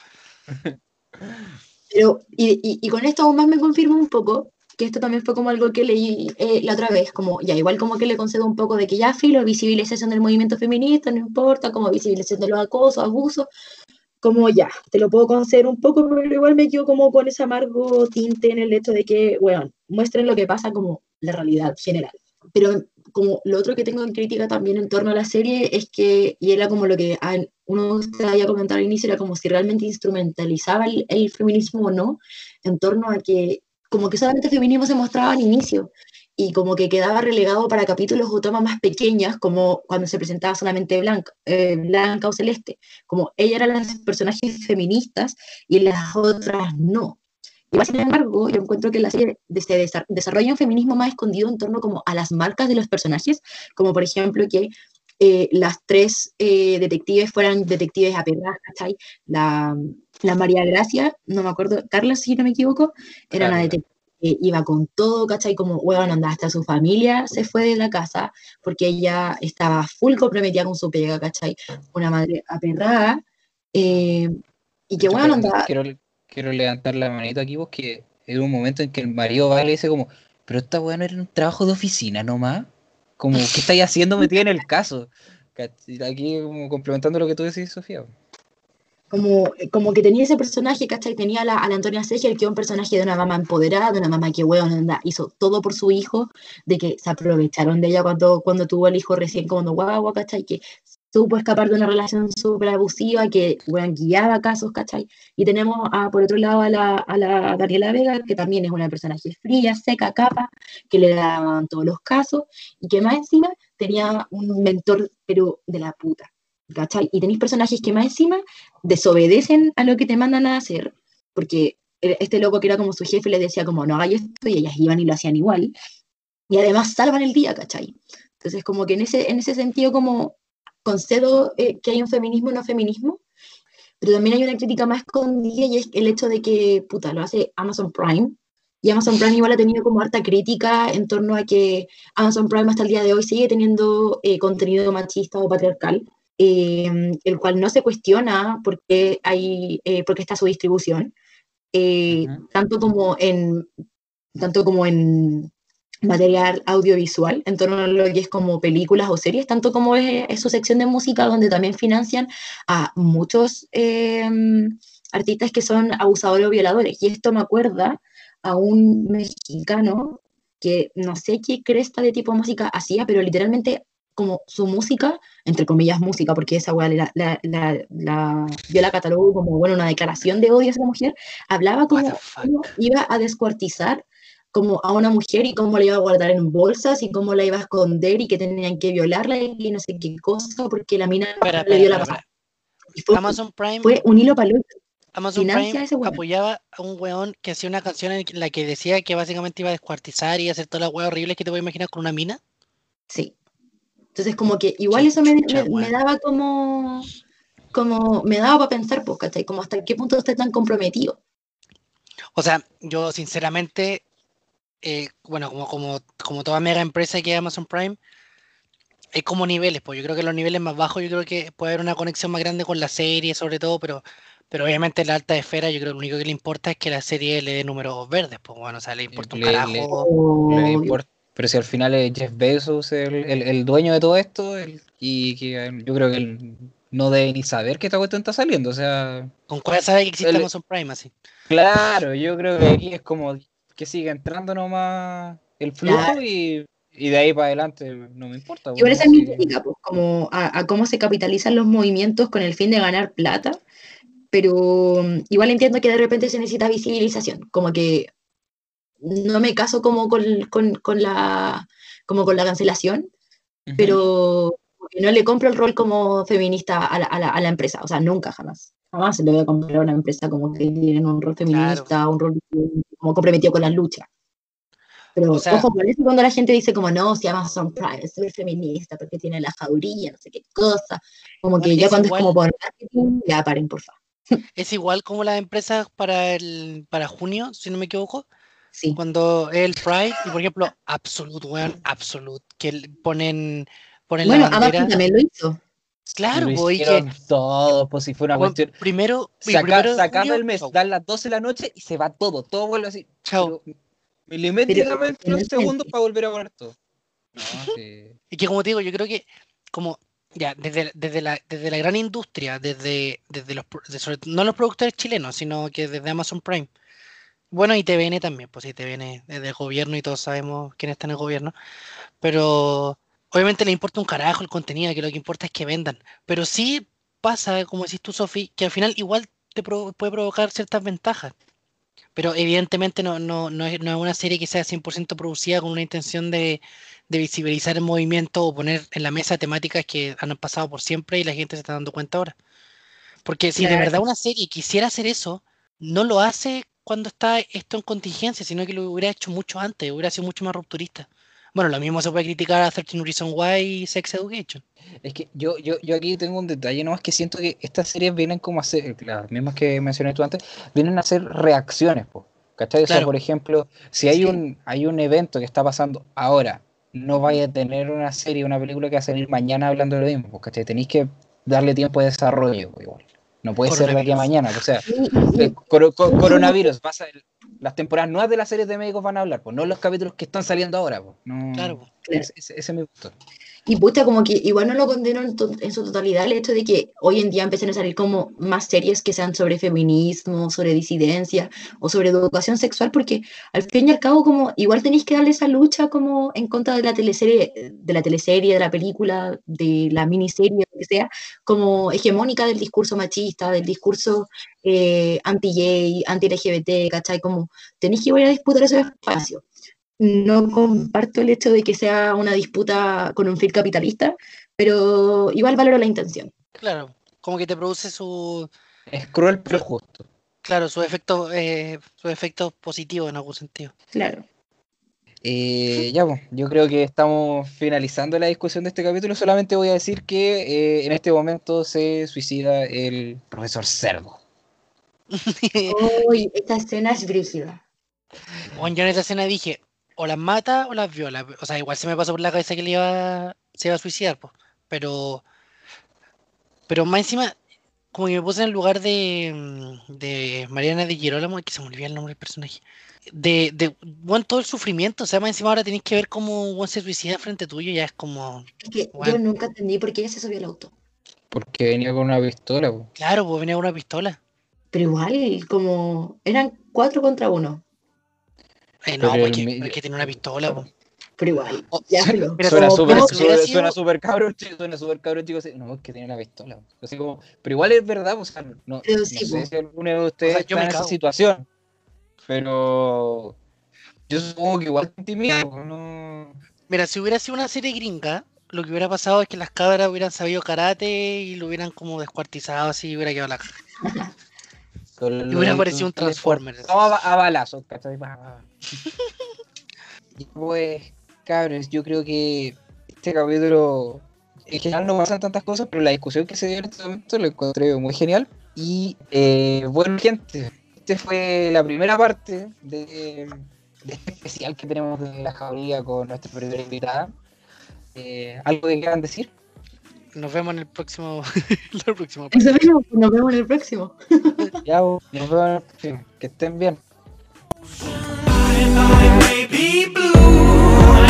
S3: Pero, y, y, y con esto aún más me confirma un poco que esto también fue como algo que leí eh, la otra vez, como ya igual como que le concedo un poco de que ya filo, visibilización del movimiento feminista, no importa, como visibilización de los acosos, abusos, como ya, te lo puedo conceder un poco, pero igual me quedo como con ese amargo tinte en el hecho de que, bueno, muestren lo que pasa como la realidad general. Pero como lo otro que tengo en crítica también en torno a la serie es que, y era como lo que uno te había comentado al inicio, era como si realmente instrumentalizaba el, el, feminismo o no, en torno a que como que solamente el feminismo se mostraba al inicio y como que quedaba relegado para capítulos o tomas más pequeñas, como cuando se presentaba solamente Blanca, eh, Blanca o Celeste, como ella era las personajes feministas y las otras no. Y sin embargo, yo encuentro que la serie se desarrolla un feminismo más escondido en torno como a las marcas de los personajes, como por ejemplo que eh, las tres eh, detectives fueran detectives apegadas, ¿cachai? La, la María Gracia, no me acuerdo, Carla, si no me equivoco, era una detective que iba con todo, ¿cachai? Como, huevón, anda, hasta su familia se fue de la casa porque ella estaba full comprometida con su pega, ¿cachai? Una madre aperrada. Eh, y que, bueno, anda
S2: quiero levantar la manito aquí, porque era un momento en que el marido va y le dice como, pero esta weá no era un trabajo de oficina nomás. Como, ¿qué estáis haciendo metida en el caso? Aquí como complementando lo que tú decís, Sofía.
S3: Como, como que tenía ese personaje, ¿cachai? Tenía a la, la Antonia Segel, que es un personaje de una mamá empoderada, de una mamá que, weón, hizo todo por su hijo, de que se aprovecharon de ella cuando, cuando tuvo el hijo recién como guagua, ¿cachai? Que supo escapar de una relación súper abusiva que bueno, guiaba casos, ¿cachai? Y tenemos a, por otro lado a la, a la Daniela Vega, que también es una personaje fría, seca, capa, que le daban todos los casos y que más encima tenía un mentor, pero de la puta, ¿cachai? Y tenéis personajes que más encima desobedecen a lo que te mandan a hacer, porque este loco que era como su jefe les decía como no hagáis esto y ellas iban y lo hacían igual. Y además salvan el día, ¿cachai? Entonces, como que en ese, en ese sentido, como concedo eh, que hay un feminismo y no feminismo, pero también hay una crítica más escondida y es el hecho de que, puta, lo hace Amazon Prime. Y Amazon Prime igual ha tenido como harta crítica en torno a que Amazon Prime hasta el día de hoy sigue teniendo eh, contenido machista o patriarcal, em, el cual no se cuestiona porque, hay, eh, porque está su distribución, tanto como en tanto como en material audiovisual en torno a lo que es como películas o series, tanto como es, su sección de música, donde también financian a muchos em, artistas que son abusadores o violadores. Y esto me acuerda a un mexicano que no sé qué cresta de tipo de música hacía, pero literalmente como su música, entre comillas música, porque esa weá la, la, la, la, yo la catalogo como, bueno, una declaración de odio a esa mujer, hablaba como iba a descuartizar como a una mujer y cómo la iba a guardar en bolsas y cómo la iba a esconder y que tenían que violarla y no sé qué cosa porque la mina le dio la pasada.
S4: Amazon Prime
S3: fue un hilo para
S4: Amazon Prime apoyaba a un weón que hacía una canción en la que decía que básicamente iba a descuartizar y hacer todas las weas horribles que te voy a imaginar con una mina.
S3: Sí. Entonces como que igual eso me, me, daba como como me daba para pensar, pues, ¿cachai? Como hasta qué punto está tan comprometido.
S4: O sea, yo sinceramente eh, bueno, como, como, como toda mega empresa que es Amazon Prime, hay como niveles, pues yo creo que los niveles más bajos, yo creo que puede haber una conexión más grande con la serie, sobre todo, pero, pero obviamente en la alta esfera, yo creo que lo único que le importa es que la serie le dé números verdes, pues bueno, o sea, le importa un carajo.
S2: pero si al final es Jeff Bezos el, el, dueño de todo esto, y que eh, yo creo que él no debe ni saber que esta cuestión está saliendo, o sea...
S4: ¿Con cuál sabe que existe Amazon Prime así?
S2: Claro, yo creo que aquí es como que siga entrando nomás el flujo y, de ahí para adelante no me importa.
S3: Y por esa mi crítica, pues, como a, cómo se capitalizan los movimientos con el fin de ganar plata, pero mm, igual entiendo que de repente se necesita visibilización, como que no me caso como con, la, como con la cancelación, pero no le compro el rol como feminista a la, a la empresa, o sea, nunca, jamás jamás se le voy a comprar a una empresa como que tienen un rol feminista, un rol como comprometido con la lucha. Pero ojo, por eso cuando la gente dice como no, si Amazon Prime es súper feminista porque tiene la jauría, no sé qué cosa, como que ya cuando es como por marketing, ya paren, por favor.
S4: Es igual como las empresas para el para junio, si no me equivoco.
S3: Sí.
S4: Cuando el Pride, y por ejemplo, Absolute, weón, Absolute, que ponen, ponen
S3: bueno, la bandera. Amazon también lo hizo.
S4: Claro, voy
S2: que todo, pues si fue una cuestión.
S4: Primero,
S2: se, acaba el mes, dan las 12 de la noche y se va todo, todo vuelve así.
S4: Chao.
S2: milimétricamente unos segundos para volver a poner todo. No, sí.
S4: Y que como te digo, yo creo que como ya desde, desde, la, desde la gran industria, desde, desde los pro- de sobre- no los productores chilenos, sino que desde Amazon Prime. Bueno, y TVN también, pues sí, TVN desde el gobierno y todos sabemos quién está en el gobierno. Pero obviamente le importa un carajo el contenido, que lo que importa es que vendan. Pero sí pasa, como decís tú, Sofi, que al final igual te pro- puede provocar ciertas ventajas. Pero evidentemente no, no, no, es, no es una serie que sea 100% producida con una intención de, de visibilizar el movimiento o poner en la mesa temáticas que han pasado por siempre y la gente se está dando cuenta ahora. Porque si de verdad una serie quisiera hacer eso, no lo hace cuando está esto en contingencia, sino que lo hubiera hecho mucho antes, hubiera sido mucho más rupturista. Bueno, lo mismo se puede criticar a 13 Reasons Why y Sex Education.
S2: Es que yo, yo, yo aquí tengo un detalle nomás que siento que estas series vienen como a ser, las mismas que mencioné tú antes, vienen a ser reacciones, po, ¿cachai? O sea,
S4: Claro.
S2: por ejemplo, si hay
S3: Sí.
S2: un, hay un evento que está pasando ahora, no vaya a tener una serie, una película que va a salir mañana hablando de lo mismo, po, ¿cachai? Tenéis que darle tiempo de desarrollo, po, igual. No puede ser de aquí a mañana, o sea,
S3: Sí, y-
S2: el coro- co- coronavirus, pasa el- las temporadas nuevas de las series de médicos van a hablar, pues no los capítulos que están saliendo ahora, pues. No,
S4: Claro.
S3: Claro.
S2: Ese, ese- ese es mi punto.
S3: Y pucha, como que igual no lo condeno en, su totalidad el hecho de que hoy en día empiecen a salir como más series que sean sobre feminismo, sobre disidencia o sobre educación sexual, porque al fin y al cabo como igual tenéis que darle esa lucha como en contra de la teleserie, de la teleserie, de la película, de la miniserie, lo que sea, como hegemónica del discurso machista, del discurso eh, anti-gay, anti-LGBT, ¿cachai? Como tenéis que ir a disputar ese espacio no comparto el hecho de que sea una disputa con un fin capitalista, pero igual valoro la intención.
S4: Claro, como que te produce su,
S2: Es cruel pero justo.
S4: claro, sus efectos, eh, sus efectos positivos en algún sentido.
S3: Claro.
S2: Eh, ya, pues, yo creo que estamos finalizando la discusión de este capítulo. Solamente voy a decir que eh, en este momento se suicida el profesor Cerdo.
S3: Uy, esta escena es brígida.
S4: Bueno, yo en esa escena dije, o las mata o las viola. O sea, igual se me pasó por la cabeza que le iba, se iba a suicidar, pues. Pero, pero más encima, como que me puse en el lugar de, mm, de Mariana de Girolamo, que se me olvidó el nombre del personaje. De, de bueno, todo el sufrimiento, o sea, más encima ahora tenéis que ver cómo bueno, se suicida frente tuyo, ya es como,
S3: Es que yo nunca entendí por qué ella se subió al auto.
S2: Porque venía con una pistola. po.
S4: claro, pues venía con una pistola.
S3: Pero igual, como eran cuatro contra uno.
S4: Eh, no,
S2: Pero
S4: pues
S2: el
S4: que,
S2: mi-
S4: pero es que tiene una pistola, pues.
S3: Pero igual,
S4: Oh,
S3: ya
S2: Suena súper suena,
S4: sido-
S2: suena súper cabrón, chico, suena súper cabrón, chico. No, es que tiene una pistola. po. Así como, pero igual es verdad, o sea, no,
S3: Pero
S2: no
S3: sí,
S2: sé
S3: po.
S2: si alguno de ustedes
S4: O sea, yo
S2: está
S4: me
S2: en esa situación. Pero yo supongo que igual intimida, po, no.
S4: Mira, si hubiera sido una serie gringa, lo que hubiera pasado es que las cabras hubieran sabido karate y lo hubieran como descuartizado así y hubiera quedado la Y hubiera parecido un
S2: con-
S4: Transformers.
S2: A, a balazos, ¿cachai? Pues, cabros, yo creo que este capítulo. En general no pasan tantas cosas, pero la discusión que se dio en este momento lo encontré muy genial. Y eh, bueno, gente, esta fue la primera parte de, de este especial que tenemos de la jauría con nuestra primera invitada. Eh, ¿Algo que quieran decir?
S4: Nos vemos en el próximo.
S3: Eso mismo, pues, nos vemos en el próximo.
S2: ya, pues, nos vemos en el próximo. Que estén bien.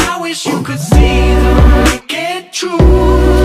S2: I wish you could see the wicked truth.